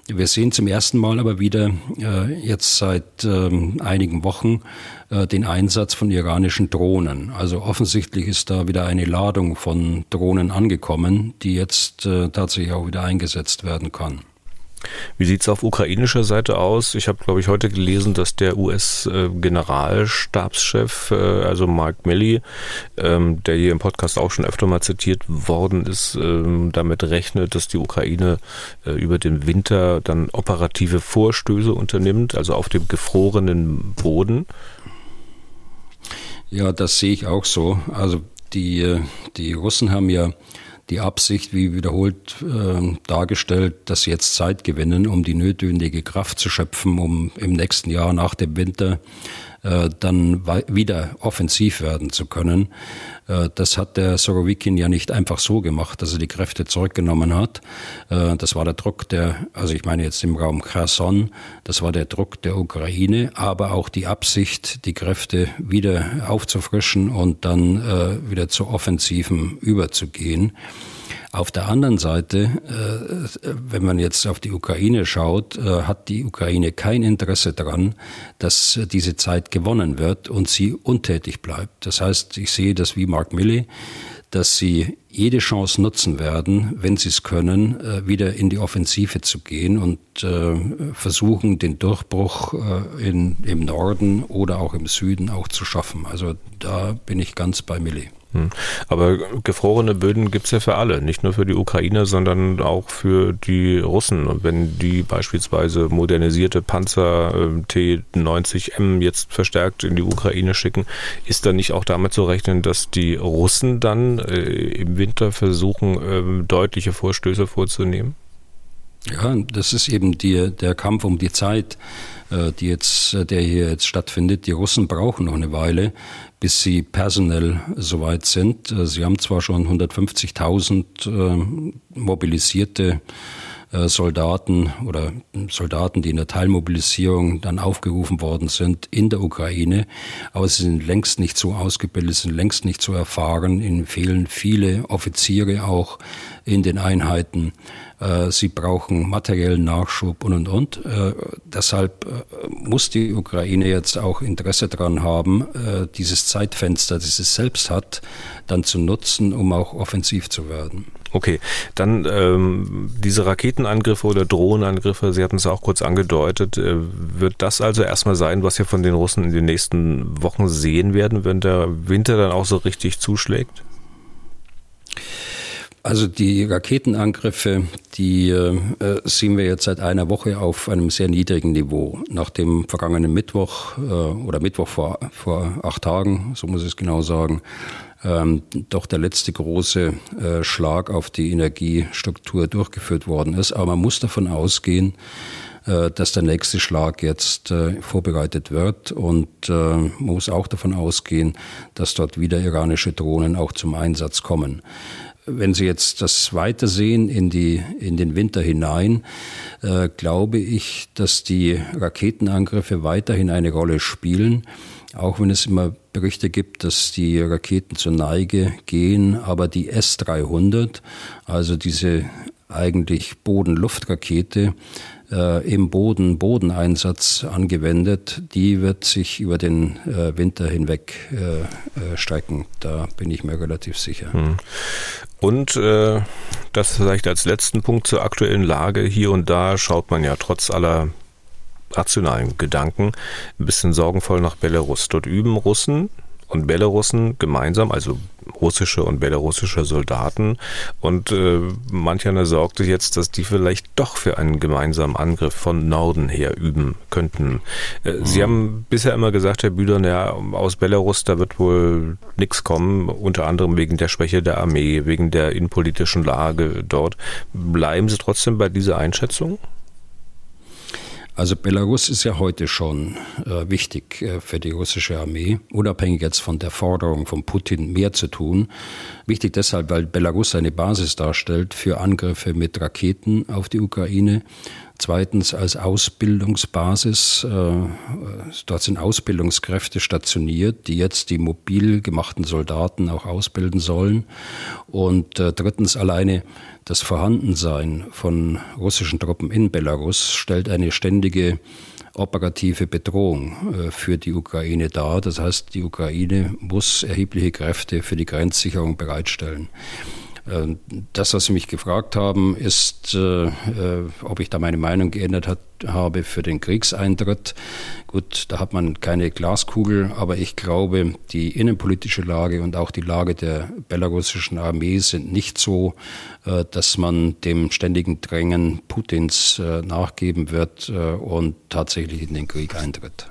Wir sehen zum ersten Mal aber wieder äh, jetzt seit ähm, einigen Wochen äh, den Einsatz von iranischen Drohnen. Also offensichtlich ist da wieder eine Ladung von Drohnen angekommen, die jetzt äh, tatsächlich auch wieder eingesetzt werden kann. Wie sieht es auf ukrainischer Seite aus? Ich habe, glaube ich, heute gelesen, dass der US-Generalstabschef, äh, also Mark Milley, ähm, der hier im Podcast auch schon öfter mal zitiert worden ist, ähm, damit rechnet, dass die Ukraine äh, über den Winter dann operative Vorstöße unternimmt, also auf dem gefrorenen Boden. Ja, das sehe ich auch so. Also die, äh, die Russen haben ja die Absicht, wie wiederholt äh, dargestellt, dass sie jetzt Zeit gewinnen, um die notwendige Kraft zu schöpfen, um im nächsten Jahr nach dem Winter äh, dann wieder offensiv werden zu können. Äh, das hat der Sorowikin ja nicht einfach so gemacht, dass er die Kräfte zurückgenommen hat. Äh, das war der Druck der, also ich meine jetzt im Raum Kherson, das war der Druck der Ukraine, aber auch die Absicht, die Kräfte wieder aufzufrischen und dann äh, wieder zu Offensiven überzugehen. Auf der anderen Seite, äh, wenn man jetzt auf die Ukraine schaut, äh, hat die Ukraine kein Interesse daran, dass diese Zeit gewonnen wird und sie untätig bleibt. Das heißt, ich sehe das wie Mark Milley, dass sie jede Chance nutzen werden, wenn sie es können, äh, wieder in die Offensive zu gehen und versuchen, den Durchbruch in, im Norden oder auch im Süden auch zu schaffen. Also da bin ich ganz bei Milley. Hm. Aber gefrorene Böden gibt es ja für alle, nicht nur für die Ukrainer, sondern auch für die Russen. Und wenn die beispielsweise modernisierte Panzer äh, T-90M jetzt verstärkt in die Ukraine schicken, ist dann nicht auch damit zu rechnen, dass die Russen dann äh, im Winter versuchen, äh, deutliche Vorstöße vorzunehmen? Ja, das ist eben die, der Kampf um die Zeit, die jetzt, der hier jetzt stattfindet. Die Russen brauchen noch eine Weile, bis sie personell soweit sind. Äh, sie haben zwar schon 150.000 äh, mobilisierte äh, Soldaten oder Soldaten, die in der Teilmobilisierung dann aufgerufen worden sind in der Ukraine, aber sie sind längst nicht so ausgebildet, sind längst nicht so erfahren. Ihnen fehlen viele Offiziere auch in den Einheiten. Äh, sie brauchen materiellen Nachschub und und und. Äh, deshalb äh, muss die Ukraine jetzt auch Interesse daran haben, dieses Zeitfenster, das es selbst hat, dann zu nutzen, um auch offensiv zu werden. Okay, dann ähm, diese Raketenangriffe oder Drohnenangriffe, Sie hatten es auch kurz angedeutet, äh, wird das also erstmal sein, was wir von den Russen in den nächsten Wochen sehen werden, wenn der Winter dann auch so richtig zuschlägt? Also die Raketenangriffe, die äh, sehen wir jetzt seit einer Woche auf einem sehr niedrigen Niveau. Nach dem vergangenen Mittwoch äh, oder Mittwoch vor, vor acht Tagen, so muss ich es genau sagen, ähm, doch der letzte große äh, Schlag auf die Energiestruktur durchgeführt worden ist. Aber man muss davon ausgehen, äh, dass der nächste Schlag jetzt äh, vorbereitet wird und äh, muss auch davon ausgehen, dass dort wieder iranische Drohnen auch zum Einsatz kommen. Wenn Sie jetzt das weitersehen in, die, in den Winter hinein, äh, glaube ich, dass die Raketenangriffe weiterhin eine Rolle spielen, auch wenn es immer Berichte gibt, dass die Raketen zur Neige gehen, aber die S-300, also diese eigentlich Boden-Luft-Rakete äh, im Boden-Bodeneinsatz angewendet. Die wird sich über den äh, Winter hinweg äh, äh strecken. Da bin ich mir relativ sicher. Hm. Und äh, das vielleicht als letzten Punkt zur aktuellen Lage. Hier und da schaut man ja trotz aller rationalen Gedanken ein bisschen sorgenvoll nach Belarus. Dort üben Russen und Belarussen gemeinsam, also russische und belarussische Soldaten. Und äh, manch einer sorgte jetzt, dass die vielleicht doch für einen gemeinsamen Angriff von Norden her üben könnten. Äh, mhm. Sie haben bisher immer gesagt, Herr Bühler, ja, aus Belarus, da wird wohl nichts kommen, unter anderem wegen der Schwäche der Armee, wegen der innenpolitischen Lage dort. Bleiben Sie trotzdem bei dieser Einschätzung? Also Belarus ist ja heute schon äh, wichtig äh, für die russische Armee, unabhängig jetzt von der Forderung von Putin mehr zu tun. Wichtig deshalb, weil Belarus eine Basis darstellt für Angriffe mit Raketen auf die Ukraine. Zweitens als Ausbildungsbasis. Äh, dort sind Ausbildungskräfte stationiert, die jetzt die mobil gemachten Soldaten auch ausbilden sollen. Und äh, drittens alleine das Vorhandensein von russischen Truppen in Belarus stellt eine ständige operative Bedrohung äh, für die Ukraine dar. Das heißt, die Ukraine muss erhebliche Kräfte für die Grenzsicherung bereitstellen. Ähm, das, was Sie mich gefragt haben, ist, äh, äh, ob ich da meine Meinung geändert hat, habe für den Kriegseintritt. Gut, da hat man keine Glaskugel, aber ich glaube, die innenpolitische Lage und auch die Lage der belarussischen Armee sind nicht so, äh, dass man dem ständigen Drängen Putins nachgeben wird und tatsächlich in den Krieg eintritt.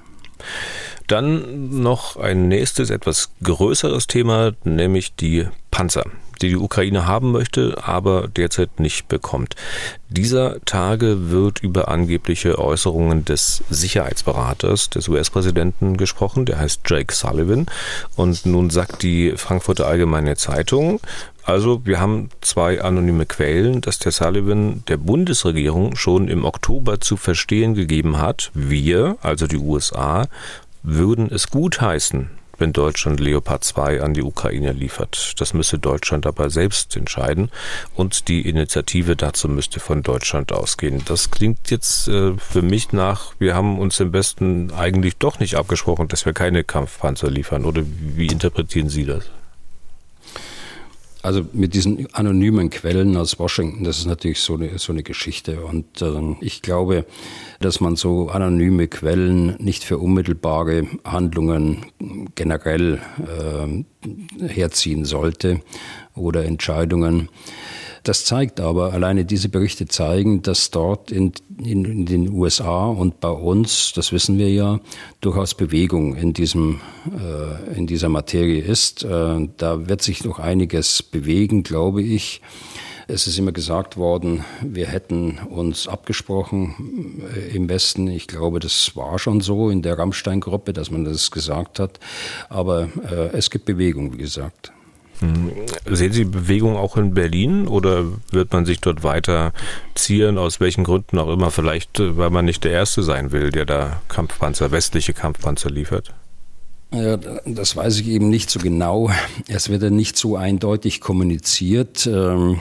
Dann noch ein nächstes, etwas größeres Thema, nämlich die Panzer die die Ukraine haben möchte, aber derzeit nicht bekommt. Dieser Tage wird über angebliche Äußerungen des Sicherheitsberaters des US-Präsidenten gesprochen, der heißt Jake Sullivan. Und nun sagt die Frankfurter Allgemeine Zeitung, also wir haben zwei anonyme Quellen, dass der Sullivan der Bundesregierung schon im Oktober zu verstehen gegeben hat, wir, also die USA, würden es gutheißen, wenn Deutschland Leopard 2 an die Ukraine liefert. Das müsse Deutschland aber selbst entscheiden und die Initiative dazu müsste von Deutschland ausgehen. Das klingt jetzt äh, für mich nach, wir haben uns im Westen eigentlich doch nicht abgesprochen, dass wir keine Kampfpanzer liefern. Oder wie interpretieren Sie das? Also mit diesen anonymen Quellen aus Washington, das ist natürlich so eine, so eine Geschichte. Und äh, ich glaube, dass man so anonyme Quellen nicht für unmittelbare Handlungen generell äh, herziehen sollte oder Entscheidungen. Das zeigt aber, alleine diese Berichte zeigen, dass dort in, in, in, den USA und bei uns, das wissen wir ja, durchaus Bewegung in, diesem, äh, in dieser Materie ist. Äh, da wird sich noch einiges bewegen, glaube ich. Es ist immer gesagt worden, wir hätten uns abgesprochen äh, im Westen. Ich glaube, das war schon so in der Rammstein-Gruppe, dass man das gesagt hat. Aber äh, es gibt Bewegung, wie gesagt. Hm. Sehen Sie Bewegung auch in Berlin oder wird man sich dort weiter zieren, aus welchen Gründen auch immer? Vielleicht, äh, weil man nicht der Erste sein will, der da Kampfpanzer, westliche Kampfpanzer liefert? Ja, das weiß ich eben nicht so genau. Es wird ja nicht so eindeutig kommuniziert. Ähm,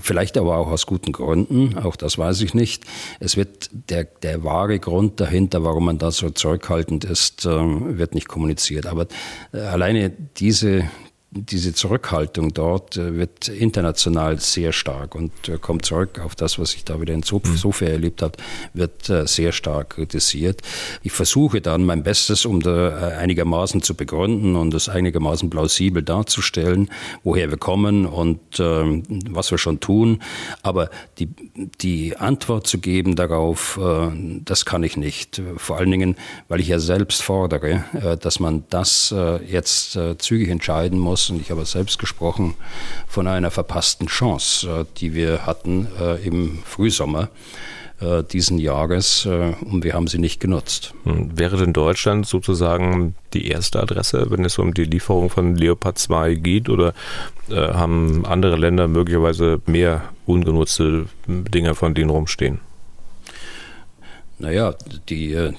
vielleicht aber auch aus guten Gründen, auch das weiß ich nicht. Es wird der, der wahre Grund dahinter, warum man da so zurückhaltend ist, ähm, wird nicht kommuniziert. Aber äh, alleine diese, diese Zurückhaltung dort äh, wird international sehr stark und äh, kommt zurück auf das, was ich da wieder in mhm. Sofia erlebt habe, wird äh, sehr stark kritisiert. Ich versuche dann mein Bestes, um da einigermaßen zu begründen und das einigermaßen plausibel darzustellen, woher wir kommen und ähm, was wir schon tun. Aber die, die Antwort zu geben darauf, das kann ich nicht. Vor allen Dingen, weil ich ja selbst fordere, dass man das jetzt zügig entscheiden muss und ich habe selbst gesprochen von einer verpassten Chance, äh, die wir hatten äh, im Frühsommer äh, diesen Jahres und wir haben sie nicht genutzt. Hm, wäre denn Deutschland sozusagen die erste Adresse, wenn es um die Lieferung von Leopard 2 geht oder haben andere Länder möglicherweise mehr ungenutzte Dinge von denen rumstehen? Naja, die,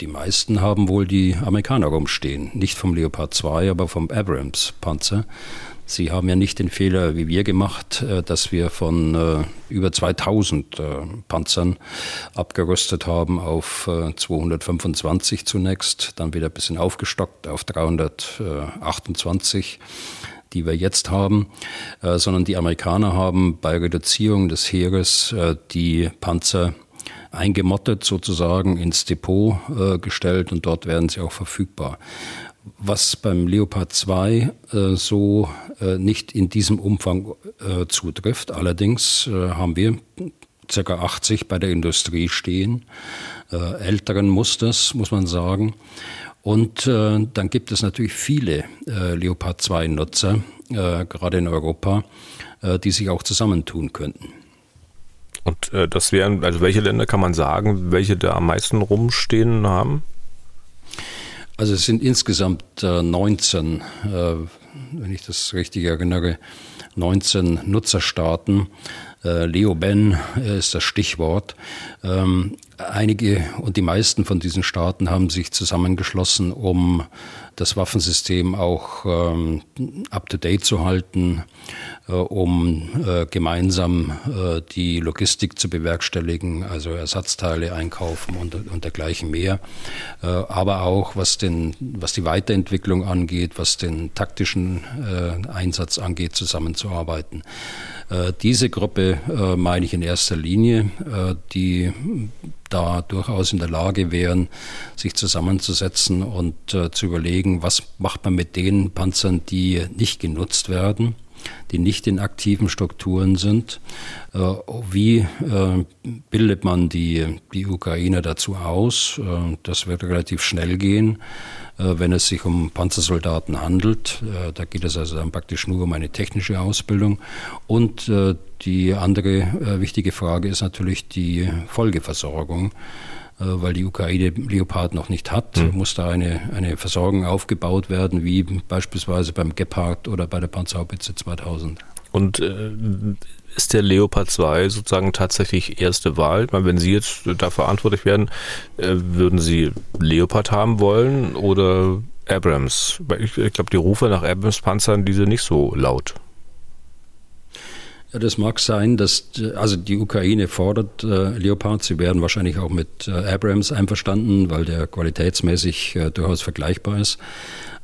die meisten haben wohl die Amerikaner rumstehen. Nicht vom Leopard 2, aber vom Abrams-Panzer. Sie haben ja nicht den Fehler wie wir gemacht, äh, dass wir von äh, über 2000 äh, Panzern abgerüstet haben auf 225 zunächst, dann wieder ein bisschen aufgestockt auf 328 die wir jetzt haben, sondern die Amerikaner haben bei Reduzierung des Heeres die Panzer eingemottet sozusagen ins Depot gestellt und dort werden sie auch verfügbar was beim Leopard 2 äh, so äh, nicht in diesem Umfang äh, zutrifft. Allerdings äh, haben wir ca. 80 bei der Industrie stehen, äh, älteren Musters, muss man sagen. Und äh, dann gibt es natürlich viele Leopard 2-Nutzer, gerade in Europa, die sich auch zusammentun könnten. Und das wären, also welche Länder kann man sagen, welche da am meisten rumstehen haben? Also es sind insgesamt äh, 19, äh, wenn ich das richtig erinnere, 19 Nutzerstaaten. Äh, Leo Ben ist das Stichwort. Ähm, einige und die meisten von diesen Staaten haben sich zusammengeschlossen, um das Waffensystem auch ähm, up-to-date zu halten, äh, um äh, gemeinsam äh, die Logistik zu bewerkstelligen, also Ersatzteile einkaufen und, und dergleichen mehr. Äh, aber auch was, den, was die Weiterentwicklung angeht, was den taktischen äh, Einsatz angeht, zusammenzuarbeiten. Äh, diese Gruppe meine ich in erster Linie, die da durchaus in der Lage wären, sich zusammenzusetzen und äh, zu überlegen, was macht man mit den Panzern, die nicht genutzt werden, die nicht in aktiven Strukturen sind. Äh, wie äh, bildet man die, die Ukrainer dazu aus? Äh, das wird relativ schnell gehen wenn es sich um Panzersoldaten handelt. Da geht es also dann praktisch nur um eine technische Ausbildung. Und die andere wichtige Frage ist natürlich die Folgeversorgung weil die Ukraine Leopard noch nicht hat, mhm. muss da eine, eine Versorgung aufgebaut werden, wie beispielsweise beim Gepard oder bei der Panzerhaubitze 2000. Und äh, ist der Leopard 2 sozusagen tatsächlich erste Wahl? Meine, wenn Sie jetzt da verantwortlich werden, äh, würden Sie Leopard haben wollen oder Abrams? Ich, ich glaube, die Rufe nach Abrams-Panzern, die sind nicht so laut. Ja, das mag sein, dass also die Ukraine fordert äh, Leopard. Sie werden wahrscheinlich auch mit äh, Abrams einverstanden, weil der qualitätsmäßig äh, durchaus vergleichbar ist.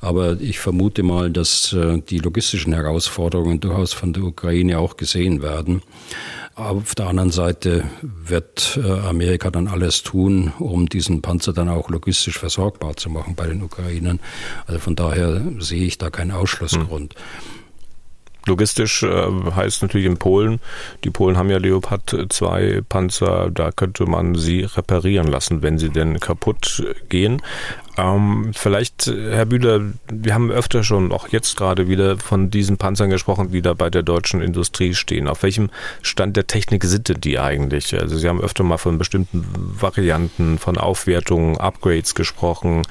Aber ich vermute mal, dass äh, die logistischen Herausforderungen durchaus von der Ukraine auch gesehen werden. Auf der anderen Seite wird äh, Amerika dann alles tun, um diesen Panzer dann auch logistisch versorgbar zu machen bei den Ukrainern. Also von daher sehe ich da keinen Ausschlussgrund. Hm. Logistisch äh, heißt natürlich in Polen, die Polen haben ja Leopard 2 Panzer, da könnte man sie reparieren lassen, wenn sie denn kaputt gehen. Ähm, vielleicht, Herr Bühler, wir haben öfter schon, auch jetzt gerade wieder von diesen Panzern gesprochen, die da bei der deutschen Industrie stehen. Auf welchem Stand der Technik sind denn die eigentlich? Also Sie haben öfter mal von bestimmten Varianten, von Aufwertungen, Upgrades gesprochen.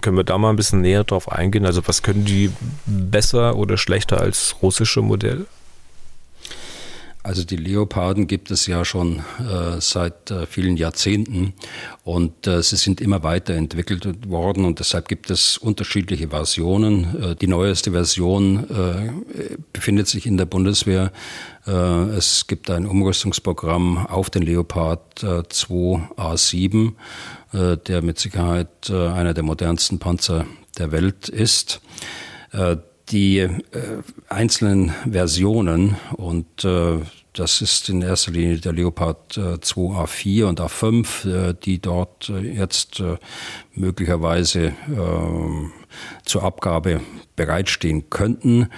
Können wir da mal ein bisschen näher drauf eingehen? Also was können die besser oder schlechter als russische Modelle? Also die Leoparden gibt es ja schon äh, seit äh, vielen Jahrzehnten und äh, sie sind immer weiterentwickelt worden und deshalb gibt es unterschiedliche Versionen. Äh, die neueste Version äh, befindet sich in der Bundeswehr. Äh, es gibt ein Umrüstungsprogramm auf den Leopard 2A7, der mit Sicherheit einer der modernsten Panzer der Welt ist die äh, einzelnen Versionen und äh, das ist in erster Linie der Leopard äh, 2A4 und A5, äh, die dort äh, jetzt äh, möglicherweise ähm, zur Abgabe bereitstehen könnten.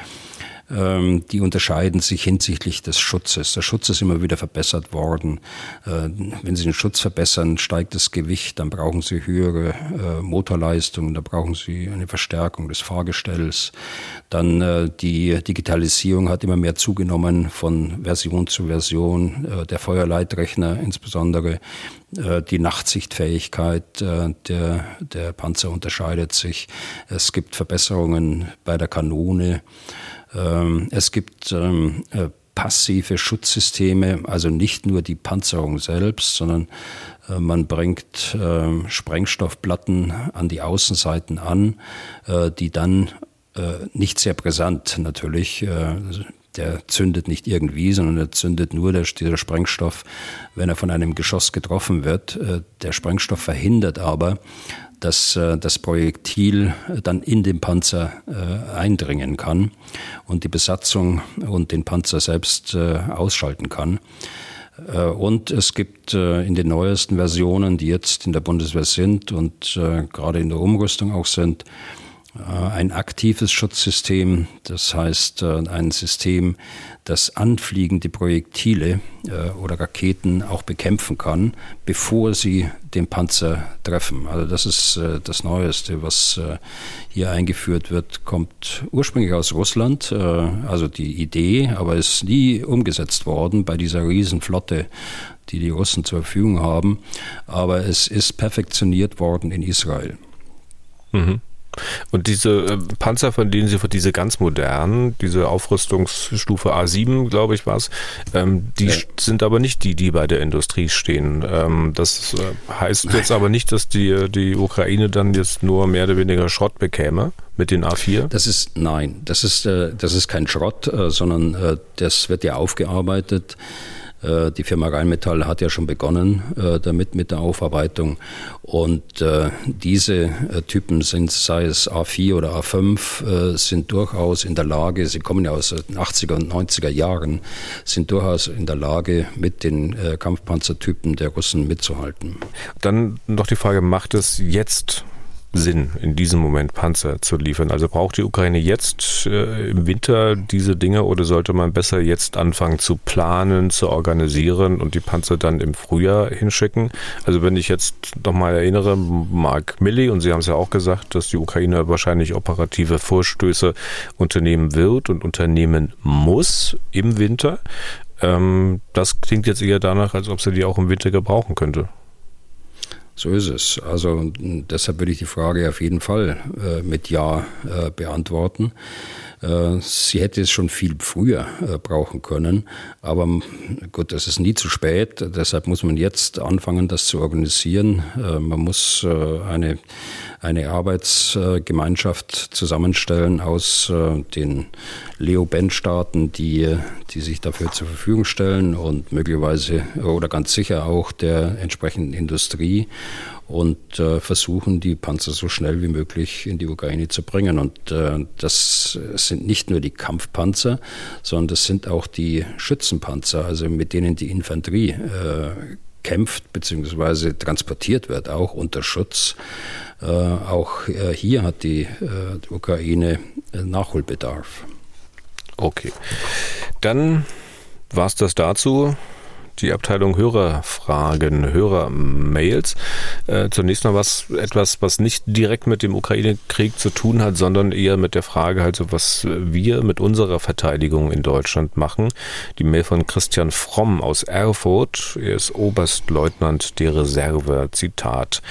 Ähm, die unterscheiden sich hinsichtlich des Schutzes. Der Schutz ist immer wieder verbessert worden. Äh, wenn Sie den Schutz verbessern, steigt das Gewicht, dann brauchen Sie höhere äh, Motorleistung, da brauchen Sie eine Verstärkung des Fahrgestells. Dann äh, die Digitalisierung hat immer mehr zugenommen von Version zu Version. Der Feuerleitrechner insbesondere die Nachtsichtfähigkeit der, der Panzer unterscheidet sich. Es gibt Verbesserungen bei der Kanone. Ähm, es gibt ähm, äh, passive Schutzsysteme, also nicht nur die Panzerung selbst, sondern äh, man bringt äh, Sprengstoffplatten an die Außenseiten an, äh, die dann nicht sehr brisant natürlich. Der zündet nicht irgendwie, sondern er zündet nur der, dieser Sprengstoff, wenn er von einem Geschoss getroffen wird. Der Sprengstoff verhindert aber, dass das Projektil dann in den Panzer eindringen kann und die Besatzung und den Panzer selbst ausschalten kann. Und es gibt in den neuesten Versionen, die jetzt in der Bundeswehr sind und gerade in der Umrüstung auch sind, äh, ein aktives Schutzsystem, das heißt äh, ein System, das anfliegende Projektile äh, oder Raketen auch bekämpfen kann, bevor sie den Panzer treffen. Also das ist das Neueste, was hier eingeführt wird, kommt ursprünglich aus Russland, also die Idee, aber ist nie umgesetzt worden bei dieser Riesenflotte die die Russen zur Verfügung haben. Aber es ist perfektioniert worden in Israel. Mhm. Und diese äh, Panzer, von denen Sie, diese ganz modernen, diese Aufrüstungsstufe A7, glaube ich, war es, ähm, die ja. sind aber nicht die, die bei der Industrie stehen. Ähm, das äh, heißt jetzt aber nicht, dass die, die Ukraine dann jetzt nur mehr oder weniger Schrott bekäme mit den A4? Das ist, nein, das ist, äh, das ist kein Schrott, äh, sondern äh, das wird ja aufgearbeitet. Äh, die Firma Rheinmetall hat ja schon begonnen äh, damit mit der Aufarbeitung. Und äh, diese Typen sind, sei es A4 oder A5, sind durchaus in der Lage, sie kommen ja aus den 80er und 90er Jahren, sind durchaus in der Lage, mit den Kampfpanzertypen der Russen mitzuhalten. Dann noch die Frage, macht es jetzt Sinn, in diesem Moment Panzer zu liefern? Also braucht die Ukraine jetzt äh, im Winter diese Dinge oder sollte man besser jetzt anfangen zu planen, zu organisieren und die Panzer dann im Frühjahr hinschicken? Also wenn ich jetzt nochmal erinnere, Mark Milley, und Sie haben es ja auch gesagt, dass die Ukraine wahrscheinlich operative Vorstöße unternehmen wird und unternehmen muss im Winter. Ähm, das klingt jetzt eher danach, als ob sie die auch im Winter gebrauchen könnte. So ist es. Also deshalb würde ich die Frage auf jeden Fall äh, mit Ja äh, beantworten. Äh, sie hätte es schon viel früher äh, brauchen können, aber gut, es ist nie zu spät. Deshalb muss man jetzt anfangen, das zu organisieren. Äh, man muss eine, eine Arbeitsgemeinschaft zusammenstellen aus den Leo-Band-Staaten, die, die sich dafür zur Verfügung stellen und möglicherweise oder ganz sicher auch der entsprechenden Industrie und äh, versuchen, die Panzer so schnell wie möglich in die Ukraine zu bringen. Und äh, das sind nicht nur die Kampfpanzer, sondern das sind auch die Schützenpanzer, also mit denen die Infanterie äh, kämpft bzw. transportiert wird, auch unter Schutz. Äh, auch äh, hier hat die, äh, die Ukraine Nachholbedarf. Okay, dann war es das dazu die Abteilung Hörerfragen, Hörermails. Äh, zunächst mal was, etwas, was nicht direkt mit dem Ukraine-Krieg zu tun hat, sondern eher mit der Frage, also was wir mit unserer Verteidigung in Deutschland machen. Die Mail von Christian Fromm aus Erfurt. Er ist Oberstleutnant der Reserve. Zitat.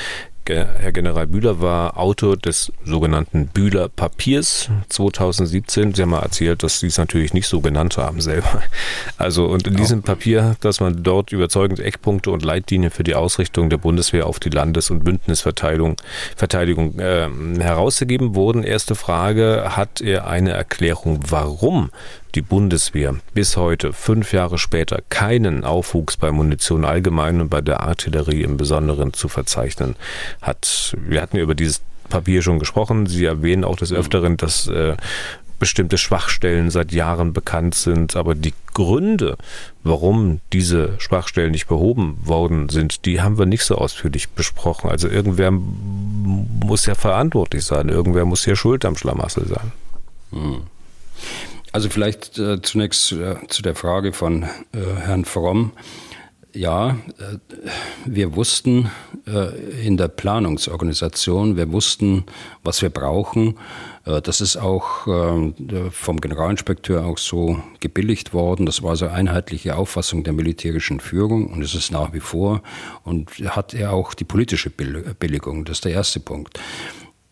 Herr General Bühler war Autor des sogenannten Bühler Papiers 2017. Sie haben mal erzählt, dass Sie es natürlich nicht so genannt haben selber. Also und in diesem Papier, dass man dort überzeugend Eckpunkte und Leitlinien für die Ausrichtung der Bundeswehr auf die Landes- und Bündnisverteidigung Verteidigung, äh, herausgegeben wurden. Erste Frage, hat er eine Erklärung, warum die Bundeswehr bis heute, fünf Jahre später, keinen Aufwuchs bei Munition allgemein und bei der Artillerie im Besonderen zu verzeichnen hat. Wir hatten über dieses Papier schon gesprochen. Sie erwähnen auch des mhm. Öfteren, dass äh, bestimmte Schwachstellen seit Jahren bekannt sind, aber die Gründe, warum diese Schwachstellen nicht behoben worden sind, die haben wir nicht so ausführlich besprochen. Also irgendwer muss ja verantwortlich sein, irgendwer muss hier schuld am Schlamassel sein. Hm. Also vielleicht äh, zunächst äh, zu der Frage von äh, Herrn Fromm. Ja, äh, wir wussten äh, in der Planungsorganisation, wir wussten, was wir brauchen. Äh, das ist auch vom Generalinspekteur auch so gebilligt worden. Das war so einheitliche Auffassung der militärischen Führung und es ist nach wie vor. Und hat er auch die politische Billigung. Das ist der erste Punkt.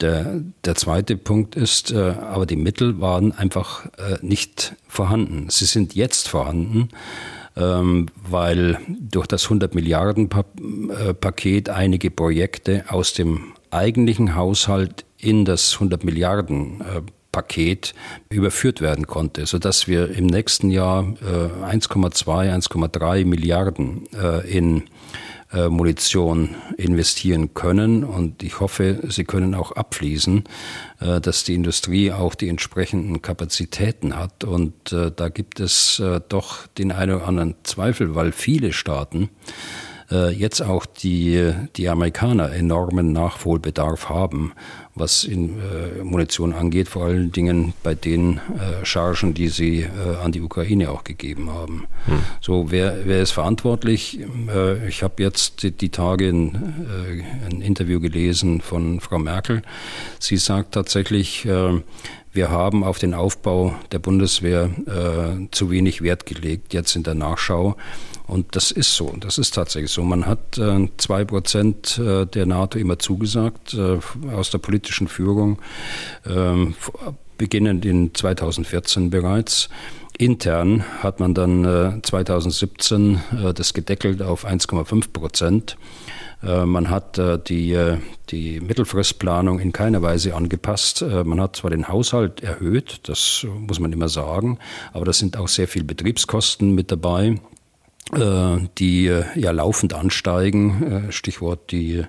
Der, der zweite Punkt ist, äh, aber die Mittel waren einfach äh, nicht vorhanden. Sie sind jetzt vorhanden, ähm, weil durch das 100 Milliarden äh, Paket einige Projekte aus dem eigentlichen Haushalt in das 100 Milliarden Paket überführt werden konnte, sodass wir im nächsten Jahr 1,2, 1,3 Milliarden in äh, Munition investieren können. Und ich hoffe, sie können auch abfließen, äh, dass die Industrie auch die entsprechenden Kapazitäten hat. Und äh, da gibt es doch den einen oder anderen Zweifel, weil viele Staaten jetzt auch die, die Amerikaner enormen Nachholbedarf haben was in äh, Munition angeht, vor allen Dingen bei den äh, Chargen, die sie äh, an die Ukraine auch gegeben haben. Hm. So, wer, wer ist verantwortlich? Äh, ich habe jetzt die, die Tage ein, äh, ein, Interview gelesen von Frau Merkel. Sie sagt tatsächlich, äh, wir haben auf den Aufbau der Bundeswehr zu wenig Wert gelegt, jetzt in der Nachschau. Und das ist so, das ist tatsächlich so. Man hat äh, zwei Prozent äh, der NATO immer zugesagt äh, aus der politischen Führung, ähm, beginnend in 2014 bereits. Intern hat man dann 2017 das gedeckelt auf 1,5 Prozent. Man hat die, die Mittelfristplanung in keiner Weise angepasst. Man hat zwar den Haushalt erhöht, das muss man immer sagen, aber da sind auch sehr viele Betriebskosten mit dabei. Äh, die äh, ja laufend ansteigen. Äh, Stichwort die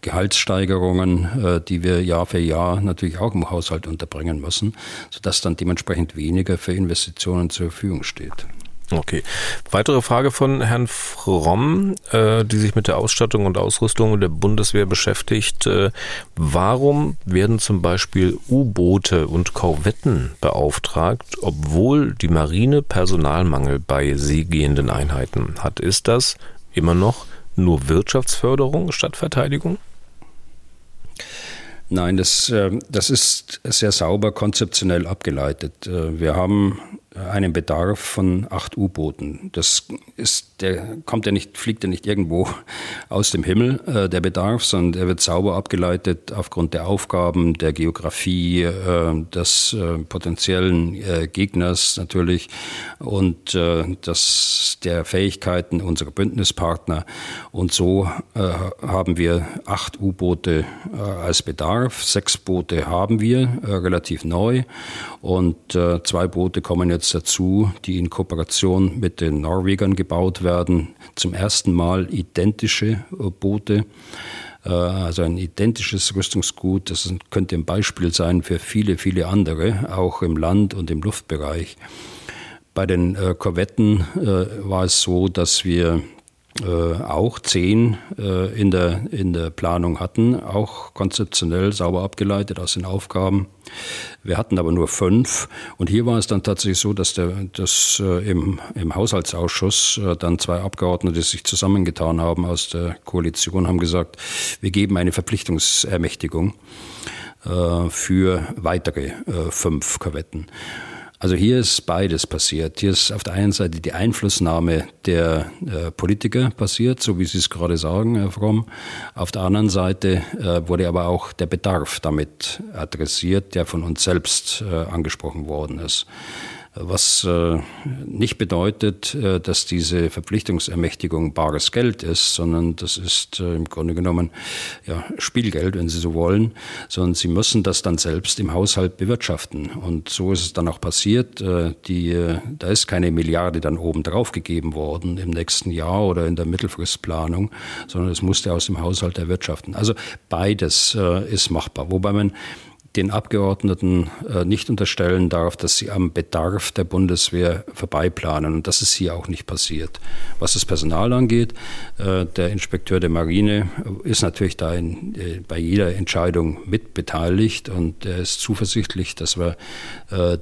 Gehaltssteigerungen, die wir Jahr für Jahr natürlich auch im Haushalt unterbringen müssen, sodass dann dementsprechend weniger für Investitionen zur Verfügung steht. Okay. Weitere Frage von Herrn Fromm, äh, die sich mit der Ausstattung und Ausrüstung der Bundeswehr beschäftigt. Äh, warum werden zum Beispiel U-Boote und Korvetten beauftragt, obwohl die Marine Personalmangel bei seegehenden Einheiten hat? Ist das immer noch nur Wirtschaftsförderung statt Verteidigung? Nein, das, äh, das ist sehr sauber konzeptionell abgeleitet. Äh, wir haben einen Bedarf von acht U-Booten. Das ist, der kommt ja nicht, fliegt ja nicht irgendwo aus dem Himmel, äh, der Bedarf, sondern der wird sauber abgeleitet aufgrund der Aufgaben, der Geografie, äh, des äh, potenziellen äh, Gegners natürlich und äh, das, der Fähigkeiten unserer Bündnispartner. Und so äh, haben wir acht U-Boote als Bedarf. Sechs Boote haben wir, relativ neu. Und zwei Boote kommen jetzt dazu, die in Kooperation mit den Norwegern gebaut werden. Zum ersten Mal identische äh, Boote, äh, also ein identisches Rüstungsgut. Das könnte ein Beispiel sein für viele, viele andere, auch im Land- und im Luftbereich. Bei den äh, Korvetten war es so, dass wir äh, auch zehn äh, in, der, in der Planung hatten, auch konzeptionell sauber abgeleitet aus den Aufgaben. Wir hatten aber nur fünf. Und hier war es dann tatsächlich so, dass, der, dass äh, im, im Haushaltsausschuss äh, dann zwei Abgeordnete sich zusammengetan haben aus der Koalition, haben gesagt, wir geben eine Verpflichtungsermächtigung äh, für weitere fünf Korvetten. Also hier ist beides passiert. Hier ist auf der einen Seite die Einflussnahme der äh, Politiker passiert, so wie Sie es gerade sagen, Herr Fromm. Auf der anderen Seite äh, wurde aber auch der Bedarf damit adressiert, der von uns selbst äh, angesprochen worden ist was äh, nicht bedeutet, äh, dass diese Verpflichtungsermächtigung bares Geld ist, sondern das ist äh, im Grunde genommen ja, Spielgeld, wenn Sie so wollen, sondern Sie müssen das dann selbst im Haushalt bewirtschaften. Und so ist es dann auch passiert. Die, da ist keine Milliarde dann oben drauf gegeben worden im nächsten Jahr oder in der Mittelfristplanung, sondern es musste aus dem Haushalt erwirtschaften. Also beides ist machbar, wobei man den Abgeordneten äh, nicht unterstellen darf, dass sie am Bedarf der Bundeswehr vorbeiplanen. Und das ist hier auch nicht passiert. Was das Personal angeht, äh, der Inspekteur der Marine ist natürlich da in, äh, bei jeder Entscheidung mitbeteiligt und er ist zuversichtlich, dass wir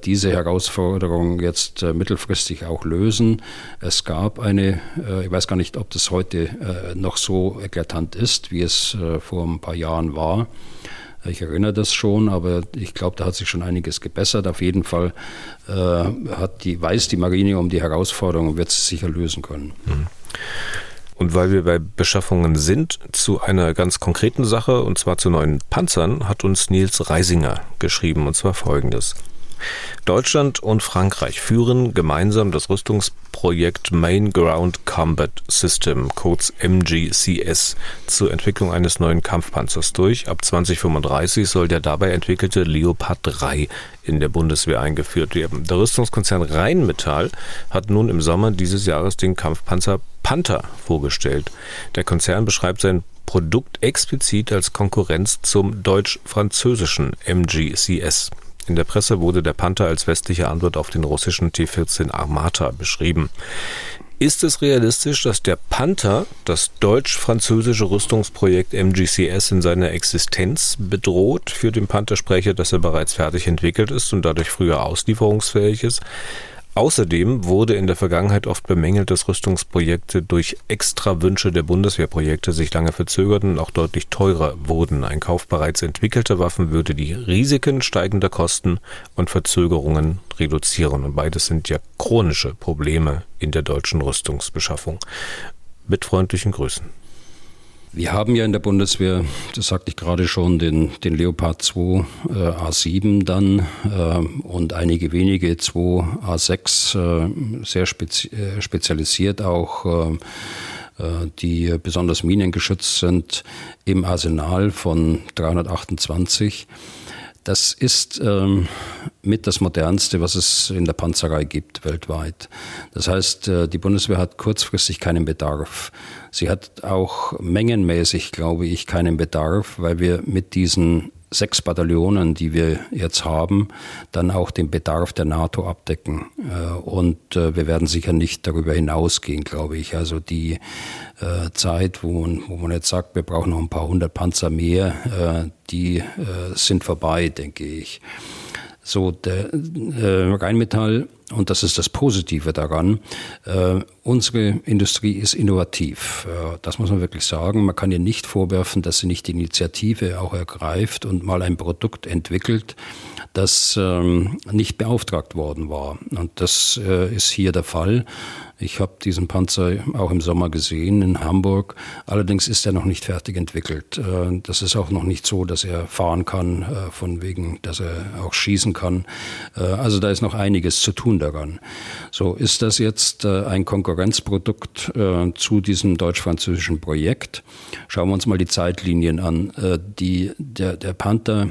diese Herausforderung jetzt mittelfristig auch lösen. Es gab eine, ich weiß gar nicht, ob das heute noch so eklatant ist, wie es vor ein paar Jahren war. Ich erinnere das schon, aber ich glaube, da hat sich schon einiges gebessert. Auf jeden Fall äh, hat die, weiß die Marine um die Herausforderung und wird sie sicher lösen können. Mhm. Und weil wir bei Beschaffungen sind, zu einer ganz konkreten Sache, und zwar zu neuen Panzern, hat uns Nils Reisinger geschrieben, und zwar folgendes. Deutschland und Frankreich führen gemeinsam das Rüstungsprojekt Main Ground Combat System, kurz MGCS, zur Entwicklung eines neuen Kampfpanzers durch. Ab 2035 soll der dabei entwickelte Leopard 3 in der Bundeswehr eingeführt werden. Der Rüstungskonzern Rheinmetall hat nun im Sommer dieses Jahres den Kampfpanzer Panther vorgestellt. Der Konzern beschreibt sein Produkt explizit als Konkurrenz zum deutsch-französischen MGCS. In der Presse wurde der Panther als westliche Antwort auf den russischen T-14 Armata beschrieben. Ist es realistisch, dass der Panther das deutsch-französische Rüstungsprojekt MGCS in seiner Existenz bedroht? Für den Panther spreche, dass er bereits fertig entwickelt ist und dadurch früher auslieferungsfähig ist. Außerdem wurde in der Vergangenheit oft bemängelt, dass Rüstungsprojekte durch extra Wünsche der Bundeswehrprojekte sich lange verzögerten und auch deutlich teurer wurden. Ein Kauf bereits entwickelter Waffen würde die Risiken steigender Kosten und Verzögerungen reduzieren. Und beides sind ja chronische Probleme in der deutschen Rüstungsbeschaffung. Mit freundlichen Grüßen. Wir haben ja in der Bundeswehr, das sagte ich gerade schon, den, den Leopard 2 äh, A7 dann äh, und einige wenige 2 A6, äh, sehr spezi äh, spezialisiert auch, äh, die besonders minengeschützt sind, im Arsenal von 328. Das ist ähm, mit das modernste, was es in der Panzerei gibt weltweit. Das heißt, äh, die Bundeswehr hat kurzfristig keinen Bedarf. Sie hat auch mengenmäßig, glaube ich, keinen Bedarf, weil wir mit diesen sechs Bataillonen, die wir jetzt haben, dann auch den Bedarf der NATO abdecken. Äh, und äh, wir werden sicher nicht darüber hinausgehen, glaube ich. Also die äh, Zeit, wo man, wo man jetzt sagt, wir brauchen noch ein paar hundert Panzer mehr, die sind vorbei, denke ich. So, der äh, Rheinmetall, und das ist das Positive daran, äh, unsere Industrie ist innovativ. Äh, das muss man wirklich sagen. Man kann ihr nicht vorwerfen, dass sie nicht die Initiative auch ergreift und mal ein Produkt entwickelt, das ähm, nicht beauftragt worden war. Und das äh, ist hier der Fall. Ich habe diesen Panzer auch im Sommer gesehen in Hamburg. Allerdings ist er noch nicht fertig entwickelt. Äh, das ist auch noch nicht so, dass er fahren kann, äh, von wegen, dass er auch schießen kann. Äh, also da ist noch einiges zu tun daran. So ist das jetzt ein Konkurrenzprodukt zu diesem deutsch-französischen Projekt. Schauen wir uns mal die Zeitlinien an. Die, der, der Panther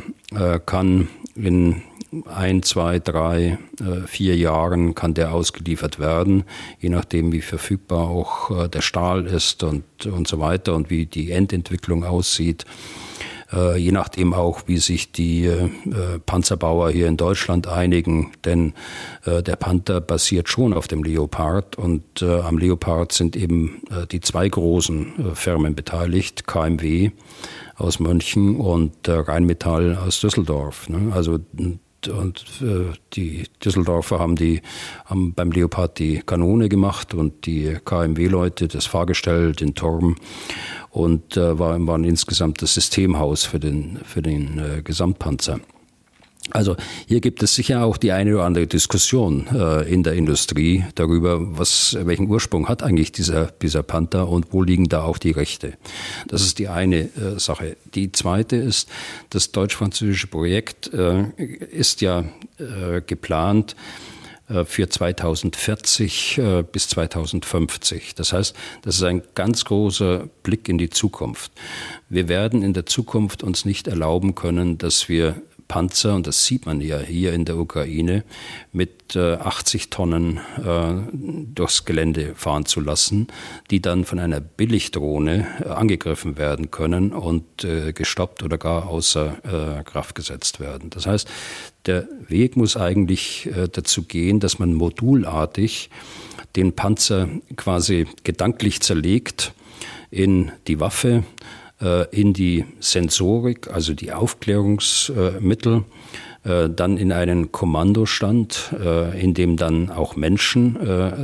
kann in ein, zwei, drei, äh, vier Jahren kann der ausgeliefert werden, je nachdem, wie verfügbar auch äh, der Stahl ist und, und so weiter und wie die Endentwicklung aussieht. Äh, je nachdem auch, wie sich die Panzerbauer hier in Deutschland einigen, denn der Panther basiert schon auf dem Leopard und am Leopard sind eben die zwei großen Firmen beteiligt, KMW aus München und Rheinmetall aus Düsseldorf. Ne? Also und äh, die Düsseldorfer haben, die, haben beim Leopard die Kanone gemacht und die KMW-Leute das Fahrgestell, den Turm und äh, waren, waren insgesamt das Systemhaus für den, für den äh, Gesamtpanzer. Also hier gibt es sicher auch die eine oder andere Diskussion äh, in der Industrie darüber, was, welchen Ursprung hat eigentlich dieser, dieser Panther und wo liegen da auch die Rechte. Das ist die eine äh, Sache. Die zweite ist, das deutsch-französische Projekt äh, ist ja äh, geplant, äh, für 2040 äh, bis 2050. Das heißt, das ist ein ganz großer Blick in die Zukunft. Wir werden in der Zukunft uns nicht erlauben können, dass wir Panzer, und das sieht man ja hier in der Ukraine, mit äh, 80 Tonnen äh, durchs Gelände fahren zu lassen, die dann von einer Billigdrohne äh, angegriffen werden können und äh, gestoppt oder gar außer äh, Kraft gesetzt werden. Das heißt, der Weg muss eigentlich äh, dazu gehen, dass man modulartig den Panzer quasi gedanklich zerlegt in die Waffe, äh, in die Sensorik, also die Aufklärungsmittel, äh, dann in einen Kommandostand, äh, in dem dann auch Menschen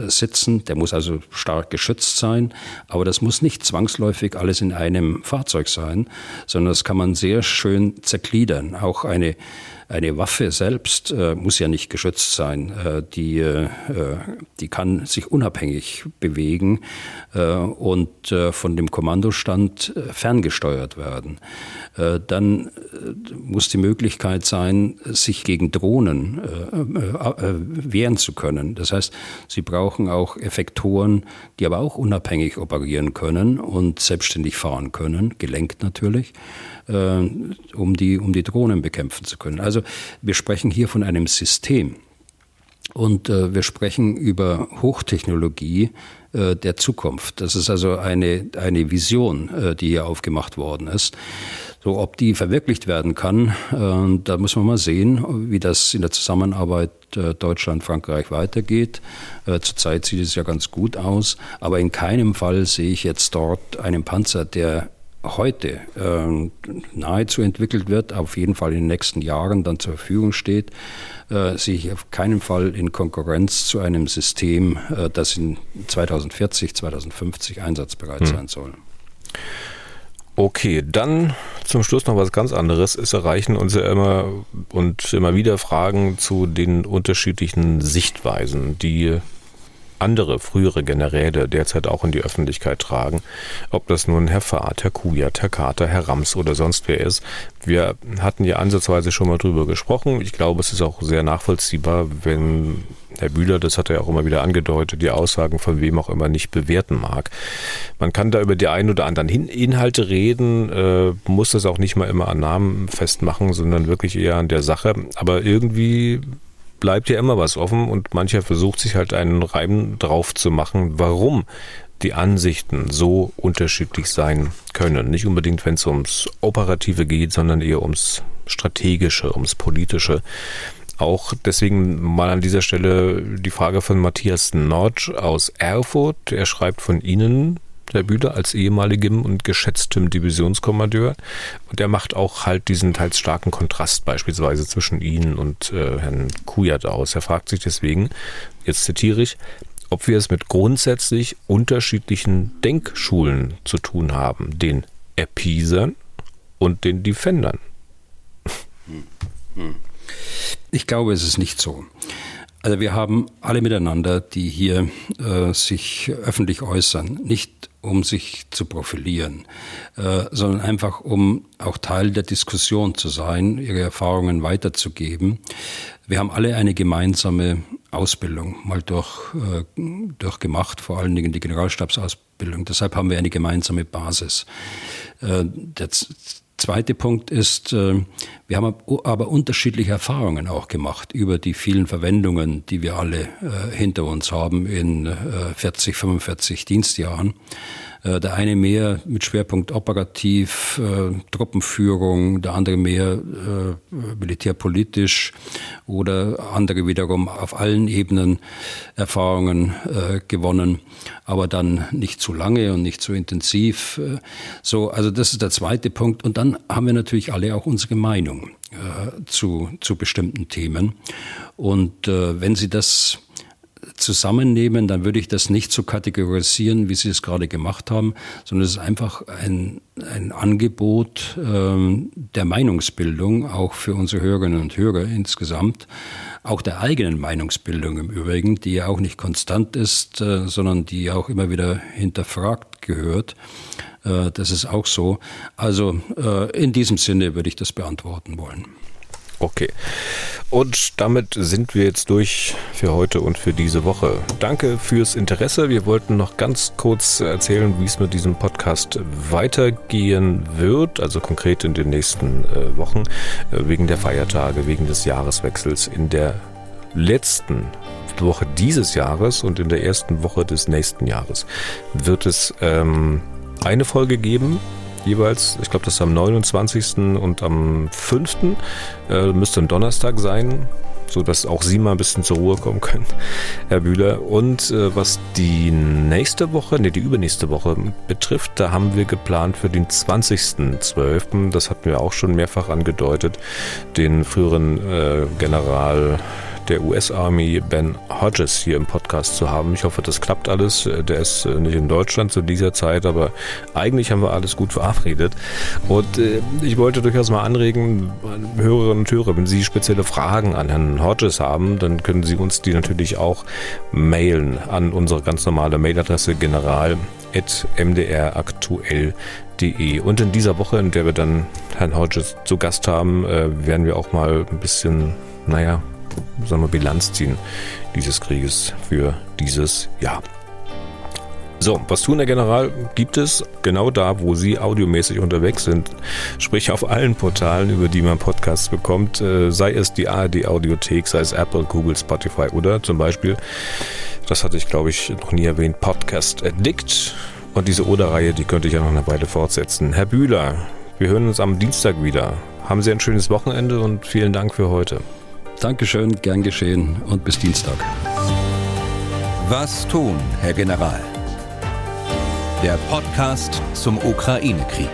sitzen. Der muss also stark geschützt sein, aber das muss nicht zwangsläufig alles in einem Fahrzeug sein, sondern das kann man sehr schön zergliedern. Auch eine eine Waffe selbst äh, muss ja nicht geschützt sein. Äh, die, äh, die kann sich unabhängig bewegen äh, und äh, von dem Kommandostand äh, ferngesteuert werden. dann muss die Möglichkeit sein, sich gegen Drohnen wehren zu können. Das heißt, sie brauchen auch Effektoren, die aber auch unabhängig operieren können und selbstständig fahren können, gelenkt natürlich. Um, die, um die Drohnen bekämpfen zu können. Also wir sprechen hier von einem System. Und äh, wir sprechen über Hochtechnologie äh, der Zukunft. Das ist also eine, eine Vision, äh, die hier aufgemacht worden ist. So, ob die verwirklicht werden kann, äh, da muss man mal sehen, wie das in der Zusammenarbeit äh, Deutschland-Frankreich weitergeht. Zurzeit sieht es ja ganz gut aus, aber in keinem Fall sehe ich jetzt dort einen Panzer, der heute äh, nahezu entwickelt wird, auf jeden Fall in den nächsten Jahren dann zur Verfügung steht, äh, sehe ich auf keinen Fall in Konkurrenz zu einem System, äh, das in 2040, 2050 einsatzbereit hm. sein soll. Okay, dann zum Schluss noch was ganz anderes. Es erreichen uns ja immer und immer wieder Fragen zu den unterschiedlichen Sichtweisen, die andere frühere Generäle derzeit auch in die Öffentlichkeit tragen. Ob das nun Herr Fahrt, Herr Kujat, Herr Kater, Herr Rams oder sonst wer ist. Wir hatten ja ansatzweise schon mal drüber gesprochen. Ich glaube, es ist auch sehr nachvollziehbar, wenn Herr Bühler, das hat er auch immer wieder angedeutet, die Aussagen von wem auch immer nicht bewerten mag. Man kann da über die ein oder anderen Inhalte reden, äh, muss das auch nicht mal immer an Namen festmachen, sondern wirklich eher an der Sache. Aber irgendwie bleibt ja immer was offen und mancher versucht sich halt einen Reim drauf zu machen, warum die Ansichten so unterschiedlich sein können. Nicht unbedingt, wenn es ums Operative geht, sondern eher ums Strategische, ums Politische. Auch deswegen mal an dieser Stelle die Frage von Matthias Nord aus Erfurt. Er schreibt von Ihnen, Herr Bühler, als ehemaligem und geschätztem Divisionskommandeur. Und er macht auch halt diesen teils starken Kontrast beispielsweise zwischen Ihnen und äh, Herrn Kujat aus. Er fragt sich deswegen, jetzt zitiere ich, ob wir es mit grundsätzlich unterschiedlichen Denkschulen zu tun haben, den Appeasern und den Defendern. Ich glaube, es ist nicht so. Also wir haben alle miteinander, die hier äh, sich öffentlich äußern, nicht um sich zu profilieren, äh, sondern einfach um auch Teil der Diskussion zu sein, ihre Erfahrungen weiterzugeben. Wir haben alle eine gemeinsame Ausbildung mal durch, äh, durchgemacht, vor allen Dingen die Generalstabsausbildung. Deshalb haben wir eine gemeinsame Basis. Äh, der zweite Punkt ist, äh, wir haben aber unterschiedliche Erfahrungen auch gemacht über die vielen Verwendungen, die wir alle äh, hinter uns haben in 40, äh, 45 Dienstjahren. Äh, der eine mehr mit Schwerpunkt operativ, äh, Truppenführung, der andere mehr äh, militärpolitisch oder andere wiederum auf allen Ebenen Erfahrungen äh, gewonnen, aber dann nicht zu lange und nicht zu intensiv. Äh, so, also das ist der zweite Punkt. Und dann haben wir natürlich alle auch unsere Meinung äh, zu, zu bestimmten Themen. Und wenn Sie das zusammennehmen, dann würde ich das nicht so kategorisieren, wie Sie es gerade gemacht haben, sondern es ist einfach ein, ein Angebot ähm, der Meinungsbildung, auch für unsere Hörerinnen und Hörer insgesamt, auch der eigenen Meinungsbildung im Übrigen, die ja auch nicht konstant ist, äh, sondern die auch immer wieder hinterfragt gehört. Äh, das ist auch so. Also äh, in diesem Sinne würde ich das beantworten wollen. Okay. Und damit sind wir jetzt durch für heute und für diese Woche. Danke fürs Interesse. Wir wollten noch ganz kurz erzählen, wie es mit diesem Podcast weitergehen wird, also konkret in den nächsten äh, Wochen, äh, wegen der Feiertage, wegen des Jahreswechsels in der letzten Woche dieses Jahres und in der ersten Woche des nächsten Jahres wird es ähm, eine Folge geben jeweils. Ich glaube, das ist am 29. und am 5. Äh, müsste ein Donnerstag sein, sodass auch Sie mal ein bisschen zur Ruhe kommen können, Herr Bühler. Und äh, was die nächste Woche, nee, die übernächste Woche betrifft, da haben wir geplant für den 20.12., das hatten wir auch schon mehrfach angedeutet, den früheren äh, General der US-Army Ben Hodges hier im Podcast zu haben. Ich hoffe, das klappt alles. Der ist äh, nicht in Deutschland zu dieser Zeit, aber eigentlich haben wir alles gut verabredet. Und äh, ich wollte durchaus mal anregen, Hörerinnen und Hörer, wenn Sie spezielle Fragen an Herrn Hodges haben, dann können Sie uns die natürlich auch mailen an unsere ganz normale Mailadresse general.mdraktuell.de. Und in dieser Woche, in der wir dann Herrn Hodges zu Gast haben, äh, werden wir auch mal ein bisschen, naja, sagen wir, Bilanz ziehen dieses Krieges für dieses Jahr. So, was tun der General gibt es genau da, wo Sie audiomäßig unterwegs sind, sprich auf allen Portalen, über die man Podcasts bekommt, äh, sei es die ARD Audiothek, sei es Apple, Google, Spotify oder zum Beispiel, das hatte ich glaube ich noch nie erwähnt, Podcast Addict. Und diese Oder-Reihe, die könnte ich ja noch eine Weile fortsetzen. Herr Bühler, wir hören uns am Dienstag wieder. Haben Sie ein schönes Wochenende und vielen Dank für heute. Dankeschön, gern geschehen und bis Dienstag. Was tun, Herr General? Der Podcast zum Ukraine-Krieg.